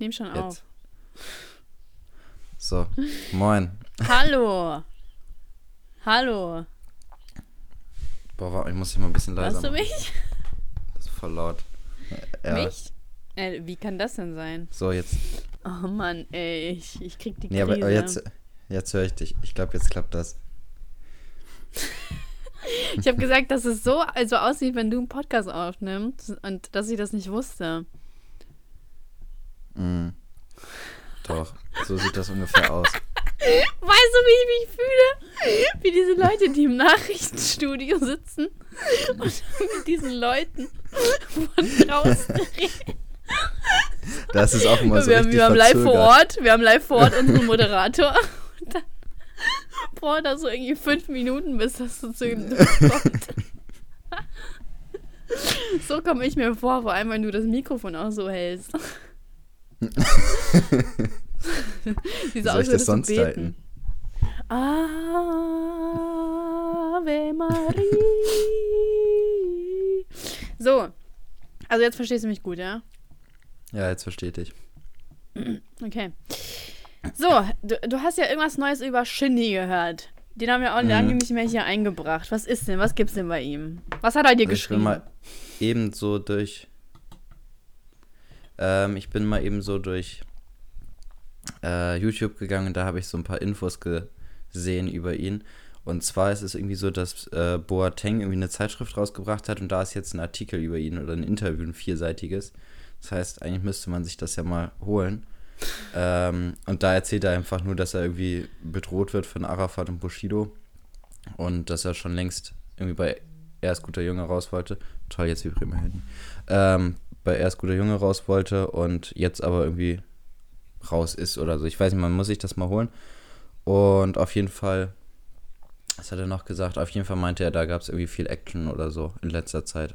nehme schon auf. Jetzt. So, moin. Hallo. Hallo. Boah, warte, ich muss dich mal ein bisschen leiser Hörst du machen. mich? Das ist voll laut. Ja. Mich? Äh, wie kann das denn sein? So, jetzt. Oh Mann, ey, ich, ich krieg die Nee, Krise. aber aber jetzt, jetzt höre ich dich. Ich glaube, jetzt klappt das. Ich habe gesagt, dass es so also aussieht, wenn du einen Podcast aufnimmst und dass ich das nicht wusste. Mhm. Doch, so sieht das ungefähr aus. Weißt du, wie ich mich fühle? Wie diese Leute, die im Nachrichtenstudio sitzen und mit diesen Leuten von draußen reden. Das ist auch immer so wir haben, wir haben live vor. Ort, wir haben live vor Ort unseren Moderator. Und dann braucht das so irgendwie fünf Minuten, bis das so zu ihm kommt. So komme ich mir vor, vor allem wenn du das Mikrofon auch so hältst. Wie so soll aus, ich das sonst beten. halten? Ave Maria. So. Also jetzt verstehst du mich gut, ja? Ja, jetzt verstehe ich. Okay. So, du, du hast ja irgendwas Neues über Shindy gehört. Den haben wir auch Mhm. lange nicht mehr hier eingebracht. Was ist denn? Was gibt's denn bei ihm? Was hat er dir Also ich bin geschrieben? mal eben so durch. Ähm, ich bin mal eben so durch äh, YouTube gegangen da habe ich so ein paar Infos gesehen über ihn. Und zwar ist es irgendwie so, dass äh, Boateng irgendwie eine Zeitschrift rausgebracht hat und da ist jetzt ein Artikel über ihn oder ein Interview, ein vierseitiges. Das heißt, eigentlich müsste man sich das ja mal holen. Ähm, und da erzählt er einfach nur, dass er irgendwie bedroht wird von Arafat und Bushido und dass er schon längst irgendwie bei Er ist guter Junge raus wollte. Toll, jetzt vibriert mein. Ähm, bei Er ist guter Junge raus wollte und jetzt aber irgendwie raus ist oder so. Ich weiß nicht, man muss sich das mal holen. Und auf jeden Fall, was hat er noch gesagt? Auf jeden Fall meinte er, da gab es irgendwie viel Action oder so in letzter Zeit.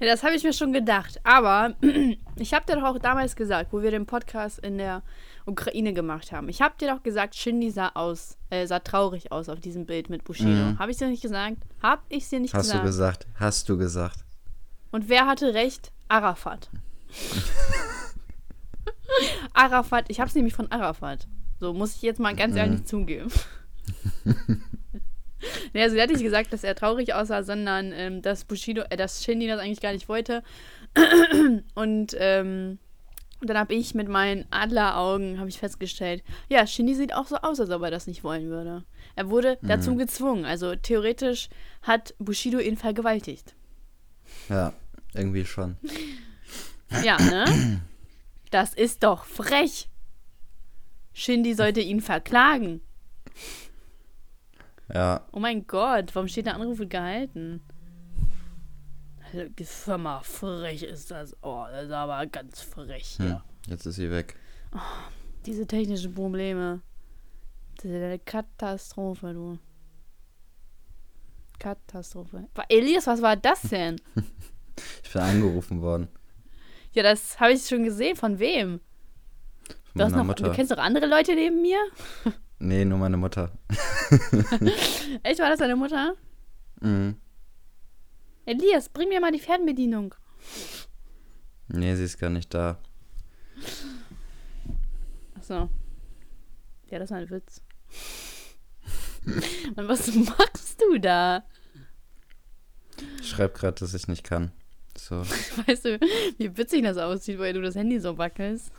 Ja, das habe ich mir schon gedacht. Aber ich habe dir doch auch damals gesagt, wo wir den Podcast in der Ukraine gemacht haben. Ich habe dir doch gesagt, Shindy sah aus, äh, sah traurig aus auf diesem Bild mit Bushido. Mhm. Habe ich dir nicht gesagt? Habe ich dir nicht Hast gesagt? du gesagt? Hast du gesagt? Und wer hatte recht? Arafat. Arafat, ich habe es nämlich von Arafat. So muss ich jetzt mal ganz Mhm. ehrlich zugeben. nee, also er hat nicht gesagt, dass er traurig aussah, sondern ähm, dass Bushido, äh, dass Shindy das eigentlich gar nicht wollte. Und ähm, dann habe ich mit meinen Adleraugen habe ich festgestellt, ja, Shindy sieht auch so aus, als ob er das nicht wollen würde. Er wurde dazu gezwungen. Also theoretisch hat Bushido ihn vergewaltigt. Ja, irgendwie schon. Ja, ne? Das ist doch frech. Shindy sollte ihn verklagen. Ja, Oh mein Gott, warum steht der Anruf gehalten? Also, Firma, frech ist das. Oh, das ist aber ganz frech hm, jetzt ist sie weg. Diese technischen Probleme. Das ist eine Katastrophe, du. Katastrophe. Elias, was war das denn? Ich bin angerufen worden Ja, das habe ich schon gesehen. Von wem? von Du, noch, du kennst doch andere Leute neben mir? Nee, nur meine Mutter. Echt, war das deine Mutter? Mhm. Elias, bring mir mal die Fernbedienung. Nee, sie ist gar nicht da. Achso. Ja, das war ein Witz. Und was machst du da? Ich schreib gerade, dass ich nicht kann. So. Weißt du, wie witzig das aussieht, weil du das Handy so wackelst?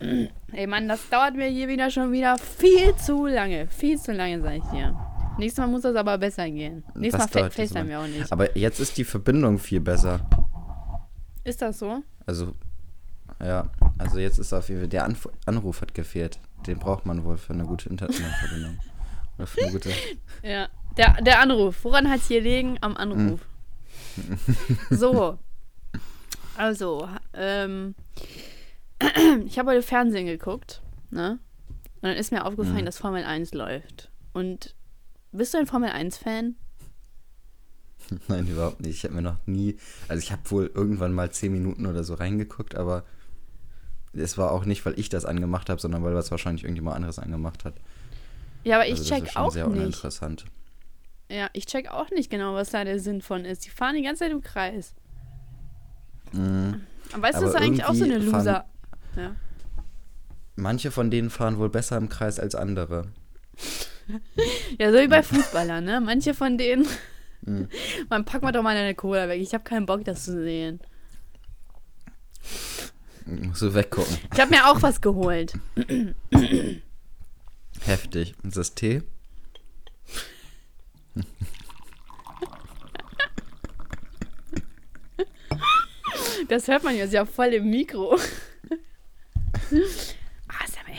Ey Mann, das dauert mir hier wieder schon wieder viel zu lange. Viel zu lange, sag ich dir. Nächstes Mal muss das aber besser gehen. Nächstes Was Mal? FaceTime wir auch nicht. Aber jetzt ist die Verbindung viel besser. Ist das so? Also, ja, also jetzt ist auf jeden Fall, der Anf Anruf hat gefehlt. Den braucht man wohl für eine gute Internetverbindung. Oder für eine gute. Ja. Der, der Anruf. Woran hat es hier liegen? Am Anruf. so. Also, ähm, ich habe heute Fernsehen geguckt, ne? Und dann ist mir aufgefallen, Mhm. dass Formel 1 läuft. Und bist du ein Formel 1-Fan? Nein, überhaupt nicht. Ich habe mir noch nie. Also, ich habe wohl irgendwann mal zehn Minuten oder so reingeguckt, aber es war auch nicht, weil ich das angemacht habe, sondern weil das wahrscheinlich irgendjemand anderes angemacht hat. Ja, aber ich also, das check auch sehr nicht. uninteressant. Ja, ich check auch nicht genau, was da der Sinn von ist. Die fahren die ganze Zeit im Kreis. Mhm. Aber weißt du, das ist eigentlich auch so eine Loser. Ja. Manche von denen fahren wohl besser im Kreis als andere. ja, so wie bei Fußballern, ne? Manche von denen. Mhm. Man pack mal doch mal deine Cola weg. Ich habe keinen Bock, das zu sehen. Musst du weggucken. Ich habe mir auch was geholt. Heftig. Ist das Tee? Das hört man jetzt ja voll im Mikro. ASMR.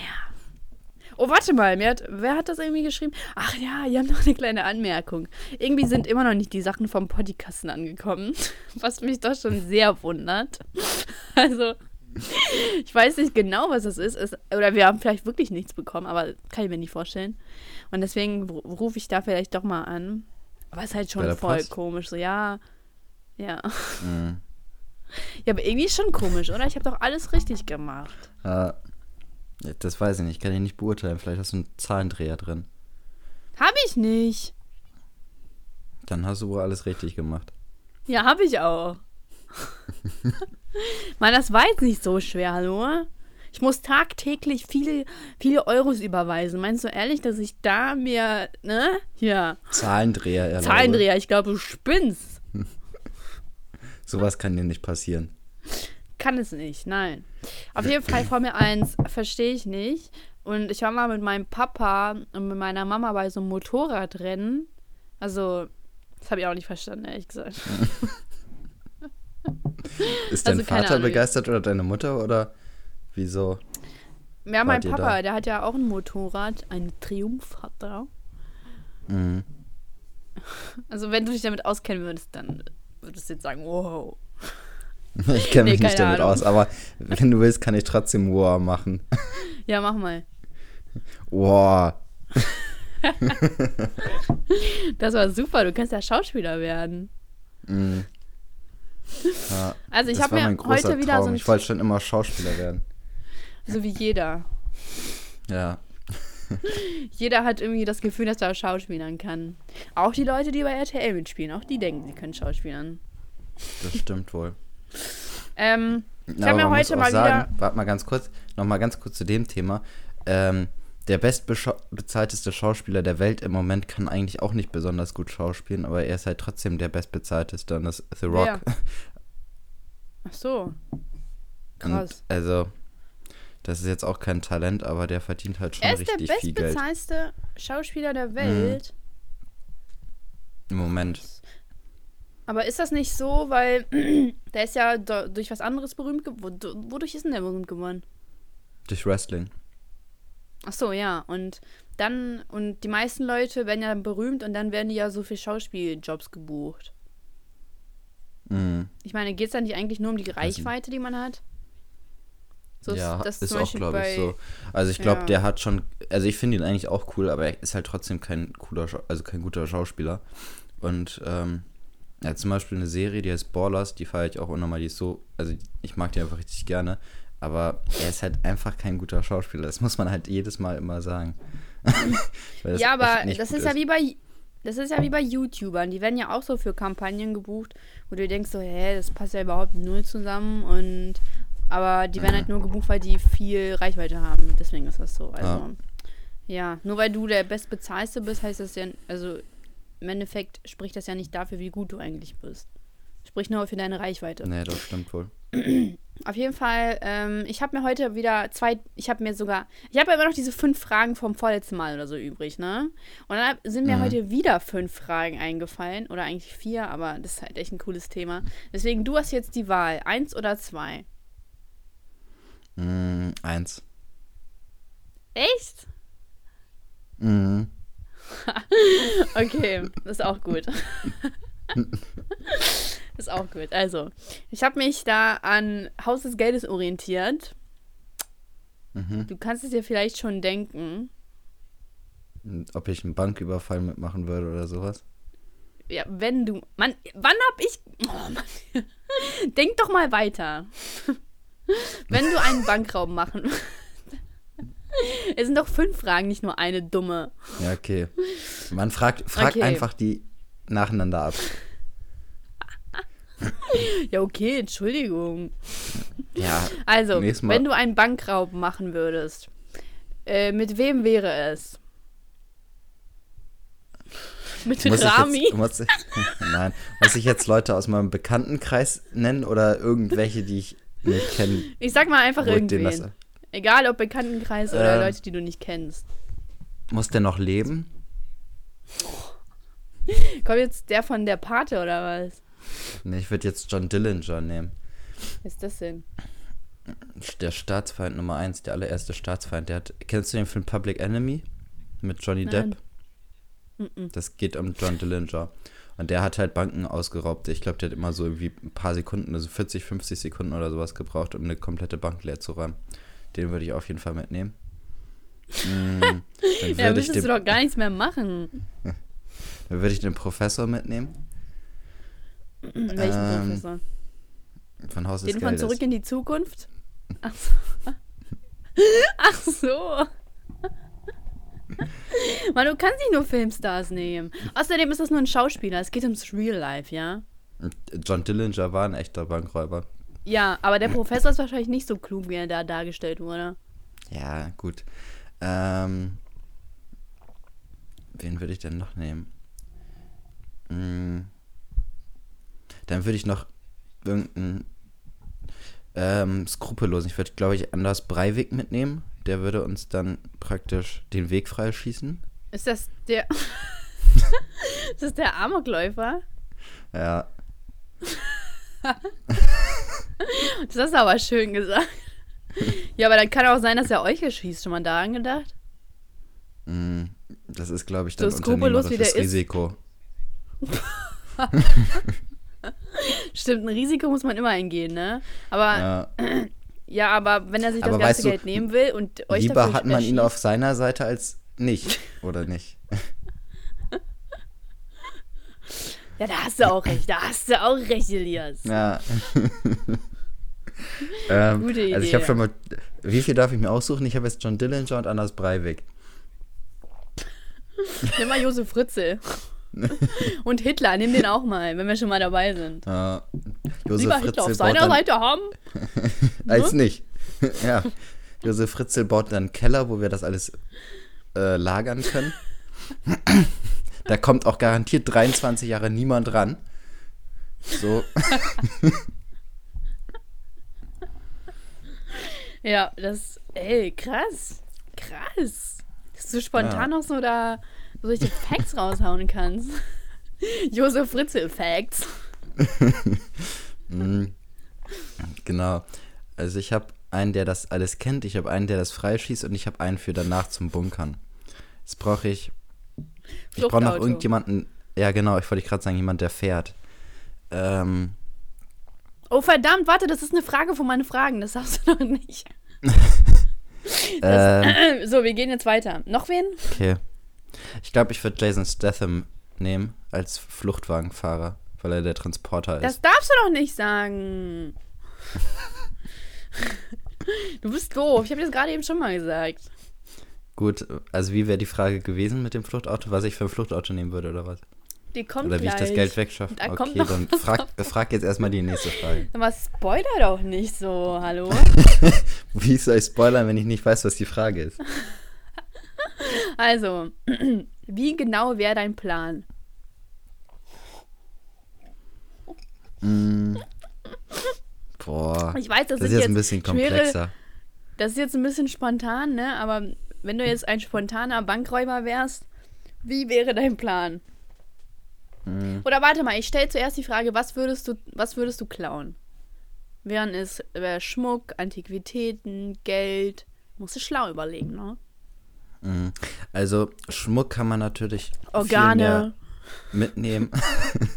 Oh, warte mal. Wer hat, wer hat das irgendwie geschrieben? Ach ja, hier haben noch eine kleine Anmerkung. Irgendwie sind immer noch nicht die Sachen vom Podcasten angekommen. Was mich doch schon sehr wundert. Also, ich weiß nicht genau, was das ist. Es, oder wir haben vielleicht wirklich nichts bekommen, aber kann ich mir nicht vorstellen. Und deswegen ru- rufe ich da vielleicht doch mal an. Aber es ist halt schon voll Post? komisch. So, ja. Ja. Mhm. Ja, aber irgendwie ist schon komisch, oder? Ich habe doch alles richtig gemacht. Äh, das weiß ich nicht. Kann ich nicht beurteilen. Vielleicht hast du einen Zahlendreher drin. Habe ich nicht. Dann hast du wohl alles richtig gemacht. Ja, habe ich auch. Mann, das war jetzt nicht so schwer, hallo? Ich muss tagtäglich viele, viele Euros überweisen. Meinst du ehrlich, dass ich da mir, ne? Ja. Zahlendreher, Erlaube. Zahlendreher, ich glaube, du spinnst. Sowas kann dir nicht passieren. Kann es nicht, nein. Auf jeden Fall Formel 1 verstehe ich nicht. Und ich war mal mit meinem Papa und mit meiner Mama bei so einem Motorradrennen. Also, das habe ich auch nicht verstanden, ehrlich gesagt. Ist dein Also, Vater begeistert oder deine Mutter oder wieso? Ja, mein Papa, da? der hat ja auch ein Motorrad, ein Triumph hat er. Mhm. Also wenn du dich damit auskennen würdest, dann würdest du jetzt sagen, wow. Ich kenne Nee, mich nicht damit Ahnung. aus, aber wenn du willst, kann ich trotzdem Wow machen. Ja, mach mal. Wow. Das war super, du kannst ja Schauspieler werden. Mhm. Ja, Also ich habe mir heute wieder Traum. so ein, Ich wollte schon immer Schauspieler werden. so wie jeder. Ja. Jeder hat irgendwie das Gefühl, dass er schauspielern kann. Auch die Leute, die bei RTL mitspielen, auch die denken, sie können schauspielern. Das stimmt wohl. Ähm, ich habe mir heute mal sagen, wieder. Warte mal ganz kurz, noch mal ganz kurz zu dem Thema. Ähm, der bestbezahlteste Schauspieler der Welt im Moment kann eigentlich auch nicht besonders gut schauspielen, aber er ist halt trotzdem der bestbezahlteste und das ist The Rock. Wer? Ach so. Krass. Und also, das ist jetzt auch kein Talent, aber der verdient halt schon Er ist der richtig viel Geld bestbezahlste Schauspieler Mhm. der Welt. im Moment. Aber ist das nicht so, weil der ist ja durch was anderes berühmt geworden. Wodurch ist denn der berühmt geworden? Durch Wrestling. Ach so, ja. Und dann, und die meisten Leute werden ja berühmt und dann werden die ja so für Schauspieljobs gebucht. Mhm. Ich meine, geht es dann nicht eigentlich nur um die. Reichweite, die man hat? So ja, das ist auch, glaube ich, so. Also ich glaube, Ja. der hat schon, also ich finde ihn eigentlich auch cool, aber er ist halt trotzdem kein cooler, also kein guter Schauspieler. Und ähm, er hat zum Beispiel eine Serie, die heißt Ballers, die feiere ich auch unnormal, die ist so, also ich mag die einfach richtig gerne, aber er ist halt einfach kein guter Schauspieler. Das muss man halt jedes Mal immer sagen. Ja, aber das ist ja wie bei das ist ja wie bei YouTubern, die werden ja auch so für Kampagnen gebucht, wo du denkst so, hä, das passt ja überhaupt null zusammen und aber die werden Mhm. halt nur gebucht, weil die viel Reichweite haben. Deswegen ist das so. Also Ja. ja, nur weil du der bestbezahlste bist, heißt das ja, also im Endeffekt spricht das ja nicht dafür, wie gut du eigentlich bist. Spricht nur für deine Reichweite. Nee, das stimmt wohl. Auf jeden Fall, ähm, ich habe mir heute wieder zwei, ich habe mir sogar, ich habe ja immer noch diese fünf Fragen vom vorletzten Mal oder so übrig, ne? Und dann sind mir Mhm. heute wieder fünf Fragen eingefallen, oder eigentlich vier, aber das ist halt echt ein cooles Thema. Deswegen, du hast jetzt die Wahl, eins oder zwei. Mm, eins. Echt? Mhm. Okay, das ist auch gut. ist auch gut. Also, ich habe mich da an Haus des Geldes orientiert. Mhm. Du kannst es dir vielleicht schon denken. Ob ich einen Banküberfall mitmachen würde oder sowas. Ja, wenn du. Mann, wann hab ich. Oh Mann. Denk doch mal weiter. Wenn du einen Bankraub machen. es sind doch fünf Fragen, nicht nur eine dumme. Ja, okay. Man fragt, fragt Okay. einfach die nacheinander ab. Ja, okay, Entschuldigung. Ja, Also, wenn du einen Bankraub machen würdest, äh, mit wem wäre es? Mit muss Rami? jetzt, muss ich, nein, muss ich jetzt Leute aus meinem Bekanntenkreis nennen oder irgendwelche, die ich nicht kenne? Ich sag mal einfach irgendwen. Egal, ob Bekanntenkreis oder Ähm. Leute, die du nicht kennst. Muss der noch leben? Kommt jetzt der von der Pate oder was? Nee, ich würde jetzt John Dillinger nehmen. Was ist das denn? Der Staatsfeind Nummer 1, der allererste Staatsfeind. Der hat, kennst du den Film Public Enemy? Mit Johnny Nein. Depp? Das geht um John Dillinger. Und der hat halt Banken ausgeraubt. Ich glaube, der hat immer so irgendwie ein paar Sekunden, also 40, 50 Sekunden oder sowas gebraucht, um eine komplette Bank leer zu räumen. Den würde ich auf jeden Fall mitnehmen. Mm, dann Ja, ich, müsstest du doch gar nichts mehr machen. dann würde ich den Professor mitnehmen. Welchen Ähm, Professor? Von Haus des Den von Geldes. Zurück in die Zukunft? Ach so. Ach so. Mann, du kannst nicht nur Filmstars nehmen. Außerdem ist das nur ein Schauspieler. Es geht ums Real Life, ja? John Dillinger war ein echter Bankräuber. Ja, aber der Professor ist wahrscheinlich nicht so klug, wie er da dargestellt wurde. Ja, gut. Ähm, wen würde ich denn noch nehmen? Hm, dann würde ich noch irgendeinen ähm, Skrupellosen. Ich würde, glaube ich, Anders Breivik mitnehmen. Der würde uns dann praktisch den Weg freischießen. Ist das der. ist das der Amokläufer? Ja, Das hast du aber schön gesagt. Ja, aber dann kann auch sein, dass er euch erschießt. Schon mal daran gedacht? mm, das ist, glaube ich, So dann wie der unternehmerisches. Risiko. Stimmt, ein Risiko muss man immer eingehen, ne? Aber ja, Ja, aber wenn er sich das Aber ganze weißt du, Geld nehmen will und euch lieber dafür hat man ihn auf seiner Seite als nicht, oder nicht? Ja, da hast du auch recht. Da hast du auch recht, Elias. Ja. ähm, Gute Also ich Idee. habe schon mal. Wie viel darf ich mir aussuchen? Ich habe jetzt John Dillinger und Anders Breivik. Nimm mal Josef Fritzl. und Hitler, nimm den auch mal, wenn wir schon mal dabei sind. Äh, Josef Lieber Fritzl Hitler auf seiner Seite haben. Als nicht. ja. Josef Fritzl baut dann einen Keller, wo wir das alles äh, lagern können. da kommt auch garantiert 23 Jahre niemand ran. So. Ja, das, ey, krass. Krass. Du spontan Ja. noch so da so solche Facts raushauen kannst. Josef Fritzl Facts. Mhm. Genau. Also ich habe einen, der das alles kennt, ich habe einen, der das freischießt und ich habe einen für danach zum Bunkern. Jetzt brauche ich. Ich brauche noch irgendjemanden. Ja, genau, ich wollte gerade sagen, jemand, der fährt. Ähm, Oh verdammt, warte, das ist eine Frage von meinen Fragen. Das darfst du noch nicht. ähm, So, wir gehen jetzt weiter. Noch wen? okay. Ich glaube, ich würde Jason Statham nehmen als Fluchtwagenfahrer, weil er der Transporter ist. Das darfst du doch nicht sagen. Du bist doof. Ich habe das gerade eben schon mal gesagt. Gut, also wie wäre die Frage gewesen mit dem Fluchtauto, was ich für ein Fluchtauto nehmen würde oder was? Die kommt Oder wie gleich. ich das Geld wegschaffe? Da kommt Okay, dann frag, frag jetzt erstmal die nächste Frage. Aber spoiler doch nicht so, hallo? Wie soll ich spoilern, wenn ich nicht weiß, was die Frage ist? Also, wie genau wäre dein Plan? Mm. Boah, Ich weiß, das, das ist jetzt ein bisschen schwere- komplexer. Das ist jetzt ein bisschen spontan, ne? Aber wenn du jetzt ein spontaner Bankräuber wärst, wie wäre dein Plan? Mm. Oder warte mal, ich stelle zuerst die Frage, was würdest du, was würdest du klauen? Wären es äh, Schmuck, Antiquitäten, Geld? Musst du schlau überlegen, ne? Mm. Also Schmuck kann man natürlich viel mehr Organe. mitnehmen.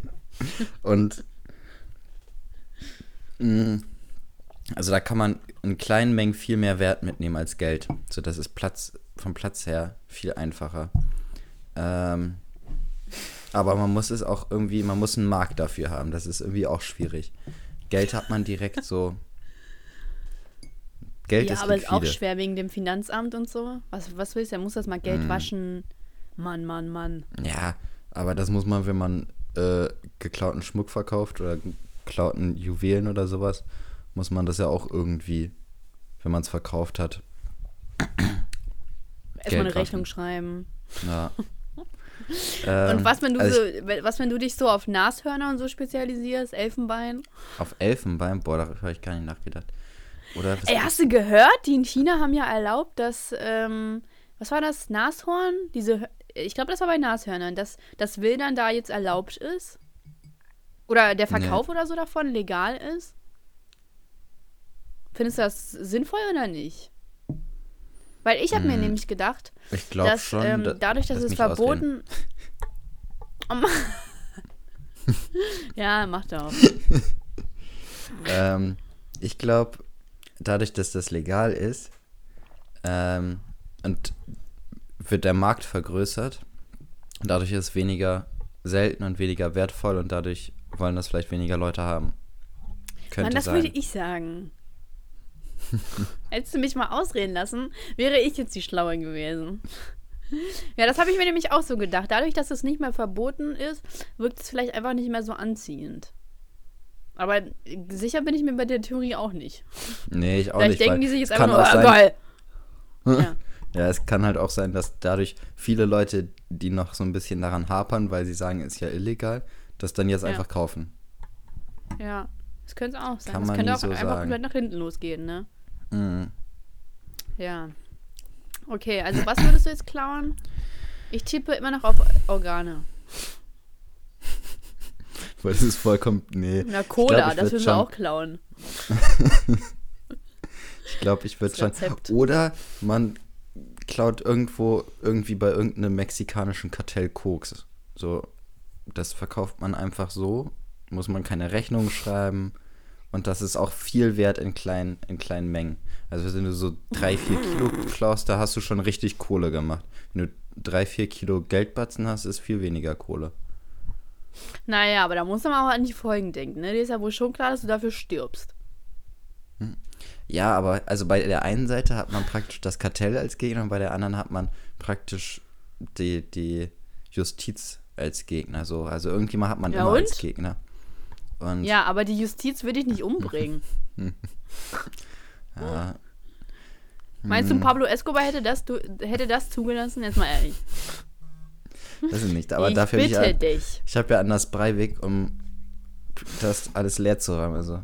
Und mm, also da kann man in kleinen Mengen viel mehr Wert mitnehmen als Geld. So das ist Platz vom Platz her viel einfacher. Ähm, aber man muss es auch irgendwie, man muss einen Markt dafür haben. Das ist irgendwie auch schwierig. Geld hat man direkt so. Geld ja, ist aber ist auch liquide. schwer wegen dem Finanzamt und so. Was, was willst du? Er muss das mal Geld Mm. waschen. Mann, Mann, Mann. Ja, aber das muss man, wenn man äh, geklauten Schmuck verkauft oder geklauten Juwelen oder sowas, muss man das ja auch irgendwie, wenn man es verkauft hat. Erstmal eine Rechnung schreiben. Ja. ähm, und was, wenn du also so, was, wenn du dich so auf Nashörner und so spezialisierst, Elfenbein? Auf Elfenbein? Boah, darüber habe ich gar nicht nachgedacht. Oder Ey, hast du gehört? Die in China haben ja erlaubt, dass, ähm, was war das? Nashorn? Diese, ich glaube, das war bei Nashörnern, dass das Wildern da jetzt erlaubt ist. Oder der Verkauf nee. oder so davon legal ist. Findest du das sinnvoll oder nicht? Weil ich habe hm. mir nämlich gedacht, ich dass schon, ähm, dadurch, dass es verboten. Oh ja, macht er auch. ähm, ich glaube, dadurch, dass das legal ist ähm, und wird der Markt vergrößert, dadurch ist es weniger selten und weniger wertvoll und dadurch wollen das vielleicht weniger Leute haben. Könnte Mann, das sein. würde ich sagen. Hättest du mich mal ausreden lassen, wäre ich jetzt die Schlaue gewesen. Ja, das habe ich mir nämlich auch so gedacht. Dadurch, dass es nicht mehr verboten ist, wirkt es vielleicht einfach nicht mehr so anziehend. Aber sicher bin ich mir bei der Theorie auch nicht. Nee, ich auch vielleicht nicht. Vielleicht denken die sich jetzt einfach nur, ah, geil. ja. ja, es kann halt auch sein, dass dadurch viele Leute, die noch so ein bisschen daran hapern, weil sie sagen, ist ja illegal, das dann jetzt ja. einfach kaufen. Ja, das könnte es auch sein. Kann das man könnte auch so einfach sagen. komplett nach hinten losgehen, ne? Mhm. Ja. Okay, also was würdest du jetzt klauen? Ich tippe immer noch auf Organe. Weil das ist vollkommen. Nee. Na, Cola, glaub, das würden wir auch klauen. ich glaube, ich würde schon. Oder man klaut irgendwo, irgendwie bei irgendeinem mexikanischen Kartell Koks. So, das verkauft man einfach so. Muss man keine Rechnung schreiben. Und das ist auch viel wert in kleinen, in kleinen Mengen. Also wenn du so drei, vier Kilo klaust, da hast du schon richtig Kohle gemacht. Wenn du drei, vier Kilo Geldbatzen hast, ist viel weniger Kohle. Naja, aber da muss man auch an die Folgen denken. Ne? Dir ist ja wohl schon klar, dass du dafür stirbst. Hm. Ja, aber also bei der einen Seite hat man praktisch das Kartell als Gegner und bei der anderen hat man praktisch die, die Justiz als Gegner. So. Also irgendjemand hat man ja, immer und? als Gegner. Und ja, aber die Justiz würde ich nicht umbringen. ja. Meinst du, hm. Pablo Escobar hätte das, hätte das zugelassen? Jetzt mal ehrlich. Weiß ich nicht, aber ich dafür bitte ich, dich. Ich habe ja Anders Breivik, um das alles leer zu räumen. Also.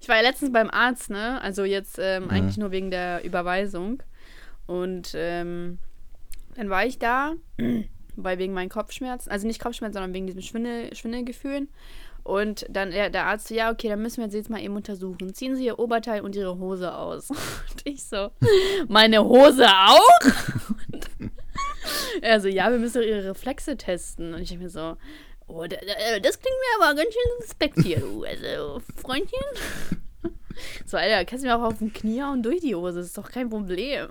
Ich war ja letztens beim Arzt, ne? Also jetzt ähm, mhm. eigentlich nur wegen der Überweisung. Und ähm, dann war ich da weil wegen meinen Kopfschmerzen, also nicht Kopfschmerzen, sondern wegen diesen Schwindel, Schwindelgefühlen. Und dann der, der Arzt so, ja, okay, dann müssen wir jetzt mal eben untersuchen. Ziehen Sie Ihr Oberteil und Ihre Hose aus. Und ich so, meine Hose auch? Er so, ja, wir müssen doch Ihre Reflexe testen. Und ich mir so, oh, das klingt mir aber ganz schön suspekt hier, du. Also, Freundchen. So, Alter, kannst du mir auch auf den Knie hauen durch die Hose, das ist doch kein Problem.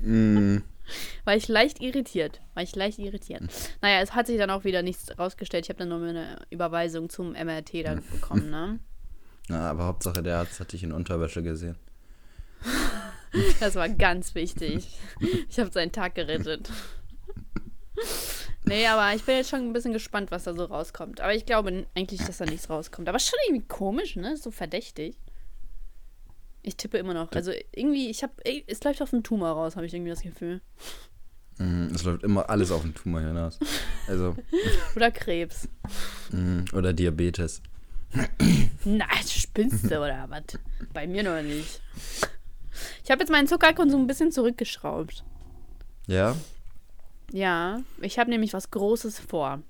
Mm. War ich leicht irritiert. War ich leicht irritiert. Naja, es hat sich dann auch wieder nichts rausgestellt. Ich habe dann nur eine Überweisung zum MRT dann bekommen, ne? Na, aber Hauptsache der Arzt hat dich in Unterwäsche gesehen. das war ganz wichtig. Ich habe seinen Tag gerettet. Nee, aber ich bin jetzt schon ein bisschen gespannt, was da so rauskommt. Aber ich glaube eigentlich, dass da nichts rauskommt. Aber schon irgendwie komisch, ne? So verdächtig. Ich tippe immer noch. Also irgendwie, ich habe, es läuft auf einen Tumor raus, habe ich irgendwie das Gefühl. Mhm, es läuft immer alles auf den Tumor hinaus. Also. oder Krebs. Mhm, oder Diabetes. Nein, spinnst du oder was? Bei mir noch nicht. Ich habe jetzt meinen Zuckerkonsum ein bisschen zurückgeschraubt. Ja? Ja, ich habe nämlich was Großes vor.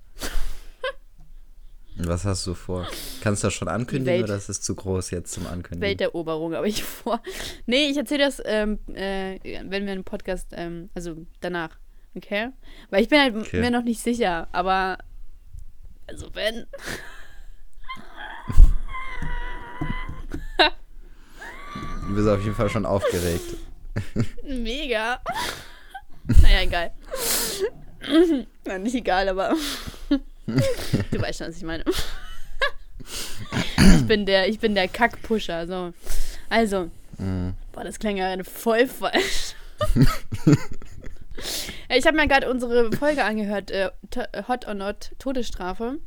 Was hast du vor? Kannst du das schon ankündigen oder ist es zu groß jetzt zum Ankündigen? Welteroberung habe ich vor. Nee, ich erzähle das, ähm, äh, wenn wir einen Podcast, ähm, also danach. Okay? Weil ich bin halt okay. mir noch nicht sicher, aber also wenn. du bist auf jeden Fall schon aufgeregt. Mega. naja, egal. Na, nicht egal, aber du weißt schon, was ich meine. ich bin der, ich bin der Kackpusher. So. Also, mhm. boah, das klang ja voll falsch. ich habe mir gerade unsere Folge angehört, äh, Hot or Not Todesstrafe.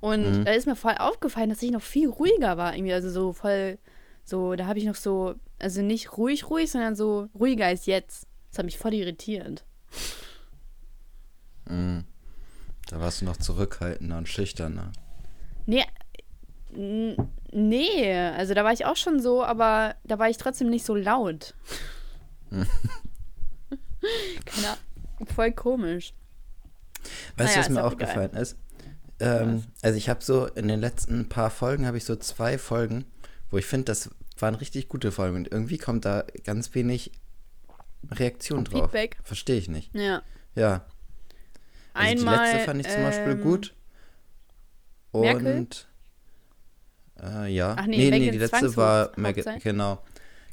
Und mhm. da ist mir voll aufgefallen, dass ich noch viel ruhiger war. Irgendwie, also so voll, so, da habe ich noch so, also nicht ruhig, ruhig, sondern so ruhiger als jetzt. Das hat mich voll irritiert. Mhm. Da warst du noch zurückhaltender und schüchterner. Nee, nee, also da war ich auch schon so, aber da war ich trotzdem nicht so laut. Keine voll komisch. Weißt du, naja, was mir aufgefallen ist? Ähm, also ich habe so in den letzten paar Folgen habe ich so zwei Folgen, wo ich finde, das waren richtig gute Folgen und irgendwie kommt da ganz wenig Reaktion drauf. Feedback. Verstehe ich nicht. Ja. Ja. Also Einmal, die letzte fand ich zum Beispiel ähm, gut. Und Merkel? Äh, ja. Ach nee, nee, nee die letzte war Merkel, genau.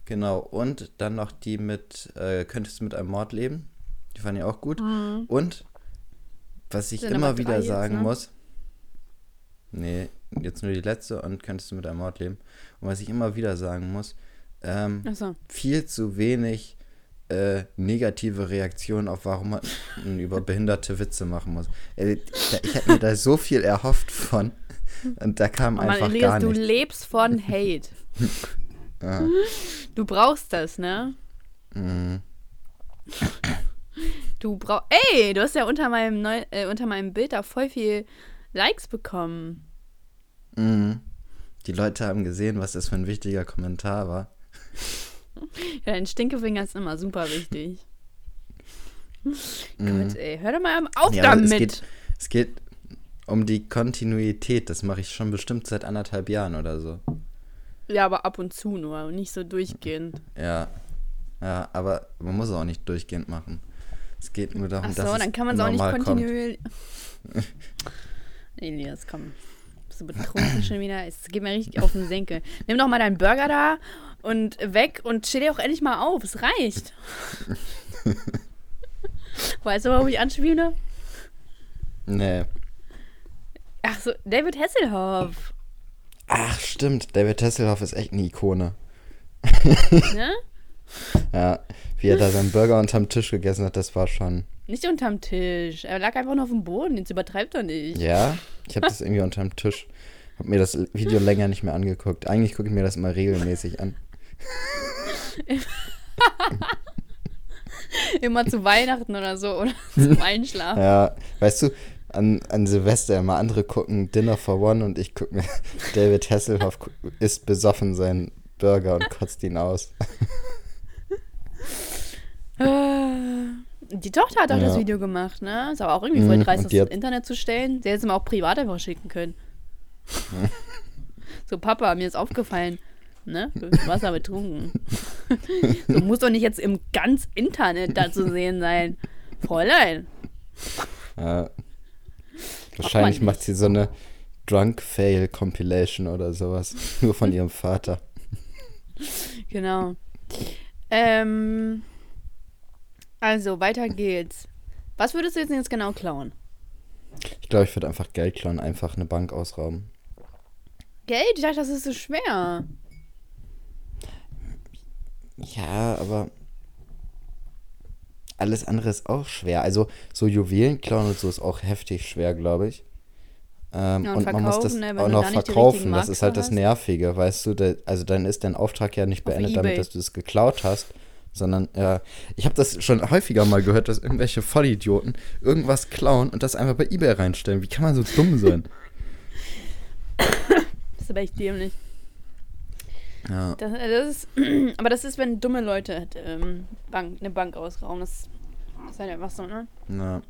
Genau. Und dann noch die mit äh, Könntest du mit einem Mord leben? Die fand ich auch gut. Mhm. Und was ich immer wieder sagen jetzt, ne? muss. Nee, jetzt nur die letzte und könntest du mit einem Mord leben. Und was ich immer wieder sagen muss, ähm, so. viel zu wenig äh, negative Reaktionen auf, warum man über behinderte Witze machen muss. Äh, ich hätte mir da so viel erhofft von und da kam oh Mann, einfach Elias, gar nichts. Du lebst von Hate. ja. Du brauchst das, ne? Mhm. Du brauchst. Ey, du hast ja unter meinem, Neu äh, unter meinem Bild da voll viel Likes bekommen. Mhm. Die Leute haben gesehen, was das für ein wichtiger Kommentar war. Ja, dein Stinkefinger ist immer super wichtig. Mhm. Gott, ey, hör doch mal auf ja, damit. Es geht, es geht um die Kontinuität. Das mache ich schon bestimmt seit anderthalb Jahren oder so. Ja, aber ab und zu nur und nicht so durchgehend. Ja. Ja, aber man muss es auch nicht durchgehend machen. Es geht nur darum, Ach so, dass dann kann man es auch nicht kontinuierlich. Elias, komm. Bist du betrunken schon wieder? Es geht mir richtig auf den Senkel. Nimm doch mal deinen Burger da und weg und steh dir auch endlich mal auf. Es reicht. weißt du, warum ich anspiele? Nee. Ach so, David Hasselhoff. Ach, stimmt. David Hasselhoff ist echt eine Ikone. Ne? ja, wie er da seinen Burger unterm Tisch gegessen hat, das war schon. Nicht unterm Tisch. Er lag einfach nur auf dem Boden. Jetzt übertreibt er nicht. Ja, ich habe das irgendwie unterm Tisch. Hab mir das Video länger nicht mehr angeguckt. Eigentlich gucke ich mir das immer regelmäßig an. immer zu Weihnachten oder so oder zum Einschlafen. Ja, weißt du, an, an Silvester immer andere gucken Dinner for One und ich gucke mir David Hasselhoff isst besoffen seinen Burger und kotzt ihn aus. Äh, die Tochter hat auch ja. das Video gemacht, ne? Ist aber auch irgendwie voll mhm, dreist, das ins Internet zu stellen. Sie hätte es mir auch privat einfach schicken können. so, Papa, mir ist aufgefallen, ne? Du Wasser betrunken. so muss doch nicht jetzt im ganz Internet da zu sehen sein. Fräulein. Ja. Wahrscheinlich macht sie so eine Drunk Fail Compilation oder sowas. Nur von ihrem Vater. Genau. Ähm, also, weiter geht's. Was würdest du jetzt, jetzt genau klauen? Ich glaube, ich würde einfach Geld klauen, einfach eine Bank ausrauben. Geld? Ich dachte, das ist so schwer. Ja, aber alles andere ist auch schwer. Also so Juwelen klauen und so ist auch heftig schwer, glaube ich. Ähm, ja, und, und man muss das ne, auch noch verkaufen. Das ist halt das Nervige, weißt du. Da, also dann ist dein Auftrag ja nicht beendet damit, dass du es geklaut hast, sondern ja, ich habe das schon häufiger mal gehört, dass irgendwelche Vollidioten irgendwas klauen und das einfach bei eBay reinstellen. Wie kann man so dumm sein? das ist aber echt dämlich. Ja. Das, äh, das ist, aber das ist, wenn dumme Leute ähm, Bank, eine Bank ausrauben. Das, das ist halt einfach so, ne? Ja.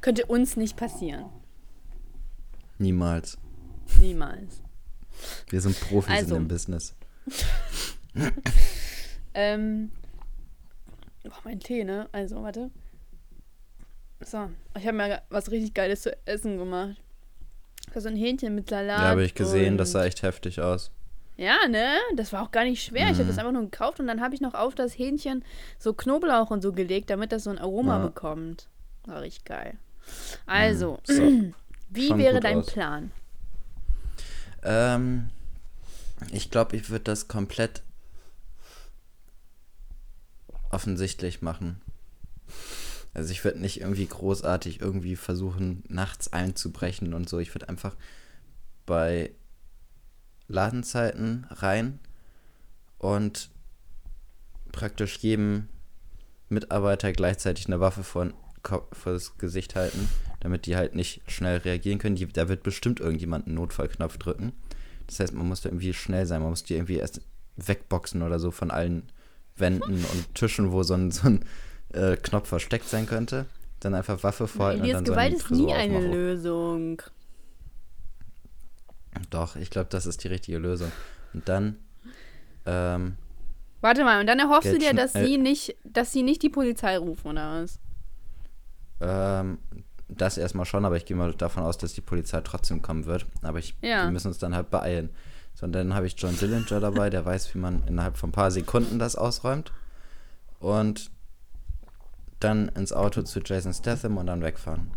Könnte uns nicht passieren. Niemals. Niemals. Wir sind Profis also. in dem Business. ähm. Oh, mein Tee, ne? Also, warte. So, ich habe mir was richtig Geiles zu essen gemacht. So ein Hähnchen mit Salat. Ja, habe ich gesehen, das sah echt heftig aus. Ja, ne? Das war auch gar nicht schwer. Mhm. Ich habe das einfach nur gekauft und dann habe ich noch auf das Hähnchen so Knoblauch und so gelegt, damit das so ein Aroma ja. bekommt. War richtig geil. Also, mhm. so. wie Schon wäre dein aus. Plan? Ähm, ich glaube, ich würde das komplett offensichtlich machen. Also ich würde nicht irgendwie großartig irgendwie versuchen, nachts einzubrechen und so. Ich würde einfach bei Ladenzeiten rein und praktisch jedem Mitarbeiter gleichzeitig eine Waffe vor, vor das Gesicht halten, damit die halt nicht schnell reagieren können. Die, da wird bestimmt irgendjemand einen Notfallknopf drücken. Das heißt, man muss da irgendwie schnell sein. Man muss die irgendwie erst wegboxen oder so von allen Wänden und Tischen, wo so ein, so ein äh, Knopf versteckt sein könnte. Dann einfach Waffe vorhalten und dann Gewalt so einen ist nie Tresor eine aufmachen. Lösung. Doch, ich glaube, das ist die richtige Lösung. Und dann, ähm, Warte mal, und dann erhoffst du dir, dass sie nicht, dass sie nicht die Polizei rufen, oder was? ähm, das erstmal schon, aber ich gehe mal davon aus, dass die Polizei trotzdem kommen wird. Aber ich, Ja. wir müssen uns dann halt beeilen. So, und dann habe ich John Dillinger dabei, der weiß, wie man innerhalb von ein paar Sekunden das ausräumt. Und dann ins Auto zu Jason Statham und dann wegfahren.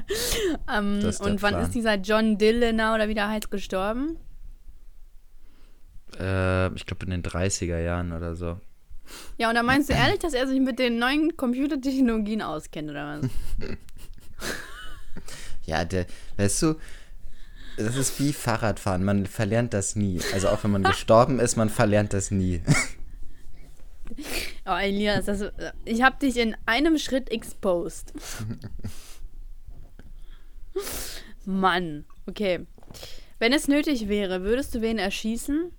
Ähm, und wann Plan. ist dieser John Dillon oder wie der heißt gestorben? Äh, ich glaube in den 30er Jahren oder so. Ja, und da meinst du ehrlich, dass er sich mit den neuen Computertechnologien auskennt, oder was? Ja, der, weißt du, das ist wie Fahrradfahren, man verlernt das nie. Also auch wenn man gestorben ist, man verlernt das nie. Oh, Elias, das, ich habe dich in einem Schritt exposed. Mann, okay. Wenn es nötig wäre, würdest du wen erschießen?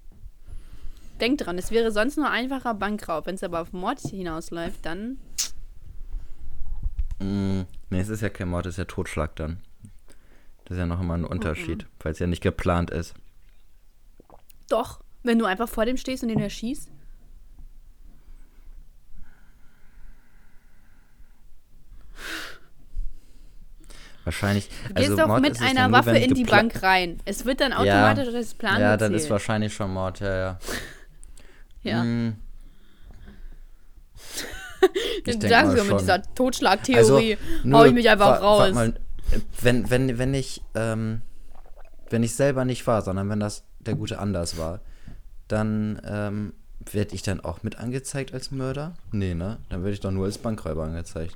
Denk dran, es wäre sonst nur einfacher Bankraub. Wenn es aber auf Mord hinausläuft, dann. Mm, nee, es ist ja kein Mord, es ist ja Totschlag dann. Das ist ja noch immer ein Unterschied, weil es ja nicht geplant ist. Doch, wenn du einfach vor dem stehst und den erschießt. Wahrscheinlich. Du gehst also doch Mord mit ja einer Waffe in die Bank rein. Es wird dann automatisch als Plan Ja, dann ist gezählt. wahrscheinlich schon Mord, ja, ja. Ja. Mm, Du denk sagst ja mit dieser Totschlagtheorie. nur- hau ich mich einfach raus. Mal, wenn, wenn, wenn ich, ähm, wenn ich selber nicht war, sondern wenn das der gute Anders war, dann ähm, werde ich dann auch mit angezeigt als Mörder? Nee, ne? Dann werde ich doch nur als Bankräuber angezeigt.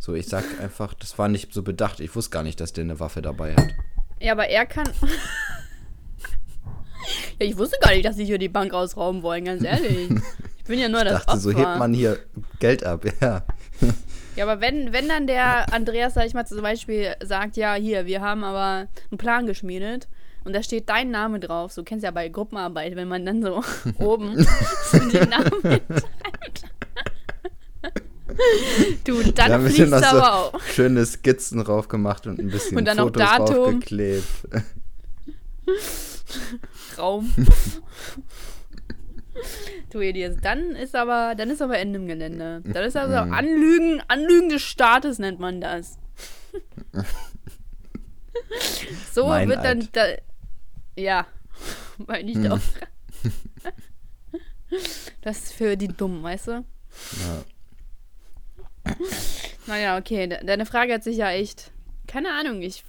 So, ich sag einfach, das war nicht so bedacht. Ich wusste gar nicht, dass der eine Waffe dabei hat. Ja, aber er kann. ja, ich wusste gar nicht, dass sie hier die Bank ausrauben wollen, ganz ehrlich. Ich bin ja nur das dachte, so Opfer. hebt man hier Geld ab, ja. Ja, aber wenn, wenn dann der Andreas, sag ich mal, zum Beispiel sagt, ja, hier, wir haben aber einen Plan geschmiedet und da steht dein Name drauf, so kennst du ja bei Gruppenarbeit, wenn man dann so oben so den Namen hinschreibt. du, dann hier fliegst du so aber auch. schöne Skizzen drauf gemacht und ein bisschen Und dann Fotos Datum. draufgeklebt. Raum. du Elias, dann ist aber, dann ist aber Ende im Gelände. Dann ist also Mhm. Anlügen, Anlügen des Staates nennt man das. so wird dann da, ja, meine ich Hm. doch. das ist für die Dummen, weißt du? Ja. Naja, okay, de deine Frage hat sich ja echt, keine Ahnung, ich,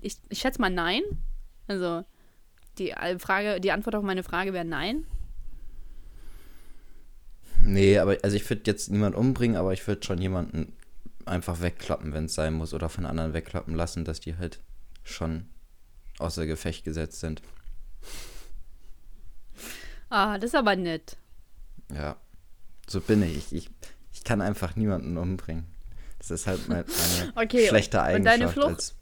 ich, ich schätze mal nein. Also, die äh, Frage, die Antwort auf meine Frage wäre nein. Nee, aber also ich würde jetzt niemanden umbringen, aber ich würde schon jemanden einfach wegklappen, wenn es sein muss, oder von anderen wegklappen lassen, dass die halt schon außer Gefecht gesetzt sind. Ah, das ist aber nett. Ja, so bin ich. Ich, ich, kann einfach niemanden umbringen. Das ist halt mein- meine Okay, schlechte und deine Eigenschaft Flucht? als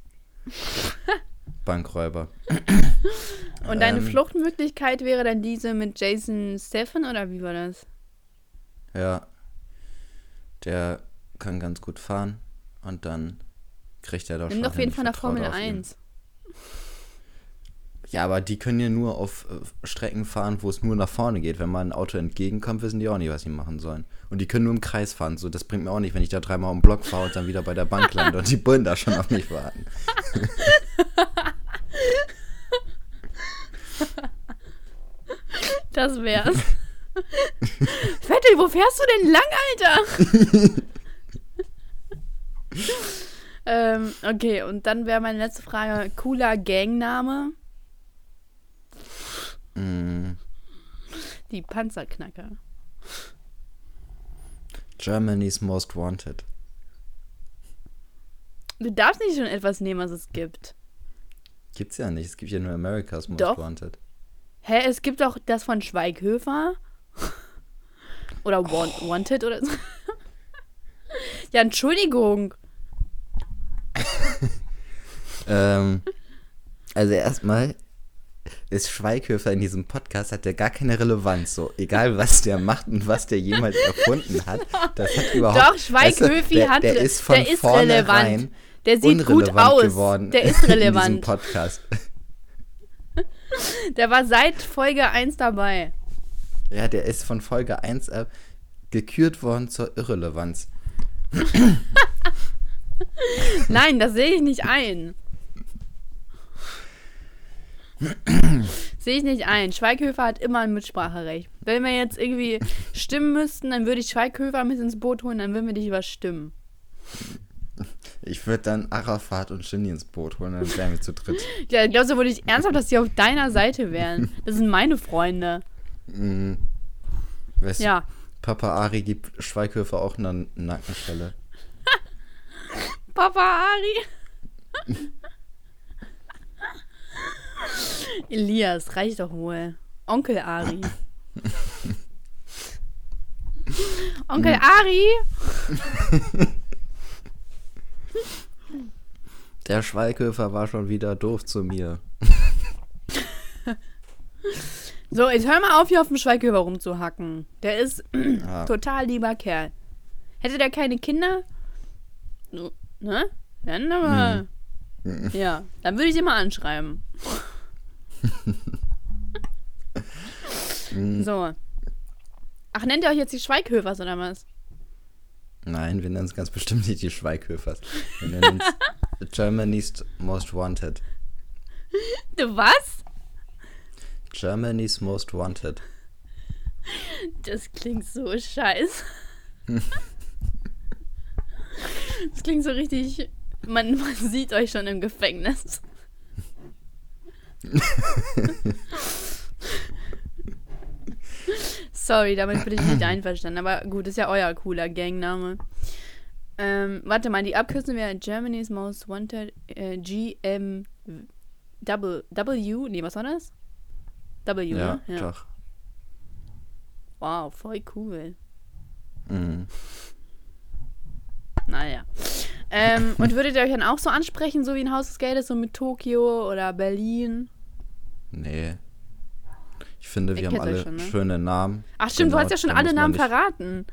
Bankräuber. Und deine Ähm. Fluchtmöglichkeit wäre dann diese mit Jason Steffen oder wie war das? Ja, der kann ganz gut fahren und dann kriegt er doch Nimm schon doch wen hin. Ich von der vertrau Formel auf ihn. 1. Ja, aber die können ja nur auf äh, Strecken fahren, wo es nur nach vorne geht. Wenn mal ein Auto entgegenkommt, wissen die auch nicht, was sie machen sollen. Und die können nur im Kreis fahren. So, das bringt mir auch nicht, wenn ich da dreimal um den Block fahre und dann wieder bei der Bank lande und die Bullen da schon auf mich warten. Das wär's. Vettel, wo fährst du denn lang, Alter? ähm, okay, und dann wäre meine letzte Frage: cooler Gangname? Mm, Die Panzerknacker. Germany's Most Wanted. Du darfst nicht schon etwas nehmen, was es gibt. Gibt's ja nicht. Es gibt ja nur America's Most Doch. Wanted. Hä, es gibt doch das von Schweighöfer. Oder Want Wanted oder so. ja, Entschuldigung. Ähm, also erstmal ist Schweighöfer in diesem Podcast hat der gar keine Relevanz. So, egal was der macht und was der jemals erfunden hat, das hat überhaupt. Doch, Schweighöfi der, hat- der ist von der ist relevant. Der sieht gut aus. geworden Der ist in diesem relevant. Podcast. Der war seit Folge 1 dabei. Ja, der ist von Folge 1 ab gekürt worden zur Irrelevanz. Nein, das sehe ich nicht ein. Sehe ich nicht ein. Schweighöfer hat immer ein Mitspracherecht. Wenn wir jetzt irgendwie stimmen müssten, dann würde ich Schweighöfer mit ins Boot holen, dann würden wir dich überstimmen. Ich würde dann Arafat und Shindy ins Boot holen, dann wären wir zu dritt. Ja, glaubst du wohl nicht ernsthaft, dass die auf deiner Seite wären? Das sind meine Freunde. Mhm. Weißt du, Ja. Papa Ari gibt Schweighöfer auch eine Nackenstelle. Papa Ari. Elias, reicht doch wohl. Onkel Ari. Onkel Ari? Der Schweighöfer war schon wieder doof zu mir. So, jetzt hör mal auf, hier auf dem Schweighöfer rumzuhacken. Der ist Ah. total lieber Kerl. Hätte der keine Kinder? Ne? Dann aber. Ja, dann würde ich ihn mal anschreiben. So. Ach, nennt ihr euch jetzt die Schweighöfers oder was? Nein, wir nennen es ganz bestimmt nicht die Schweighöfers. Wir nennen es Germany's Most Wanted. Du was? Germany's Most Wanted. Das klingt so scheiße. Das klingt so richtig. Man, man sieht euch schon im Gefängnis. Sorry, damit bin ich nicht einverstanden. Aber gut, ist ja euer cooler Gangname. Ähm, warte mal, die Abkürzung wäre Germany's Most Wanted äh, GM W. W? Nee, was war das? W, Ja, ne? doch. Wow, voll cool. Mhm. Naja. Ähm, und würdet ihr euch dann auch so ansprechen, so wie in Haus des Geldes, so mit Tokio oder Berlin? Nee. Ich finde, wir haben alle schon, ne? schöne Namen. Ach stimmt, Genau, du hast ja schon alle Namen nicht- verraten.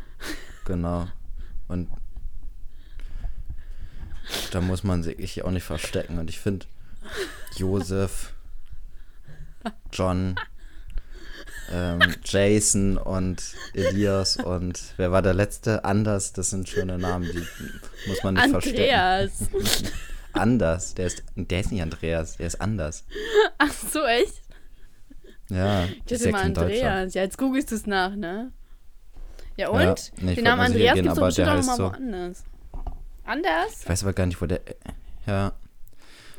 Genau. Und da muss man sich auch nicht verstecken. Und ich finde, Josef, John, ähm, Jason und Elias und wer war der letzte? Anders, das sind schöne Namen, die muss man nicht verstecken. Andreas. Anders, der ist, der ist nicht Andreas, der ist anders. Ach so, echt? Ja, Ich ja mal. Andreas. Ja, jetzt googelst du es nach, ne? Ja, und? Ja, nee, Den Namen mal Andreas gibt es doch aber bestimmt der auch nochmal so. woanders. Anders? Ich weiß aber gar nicht, wo der. Ja,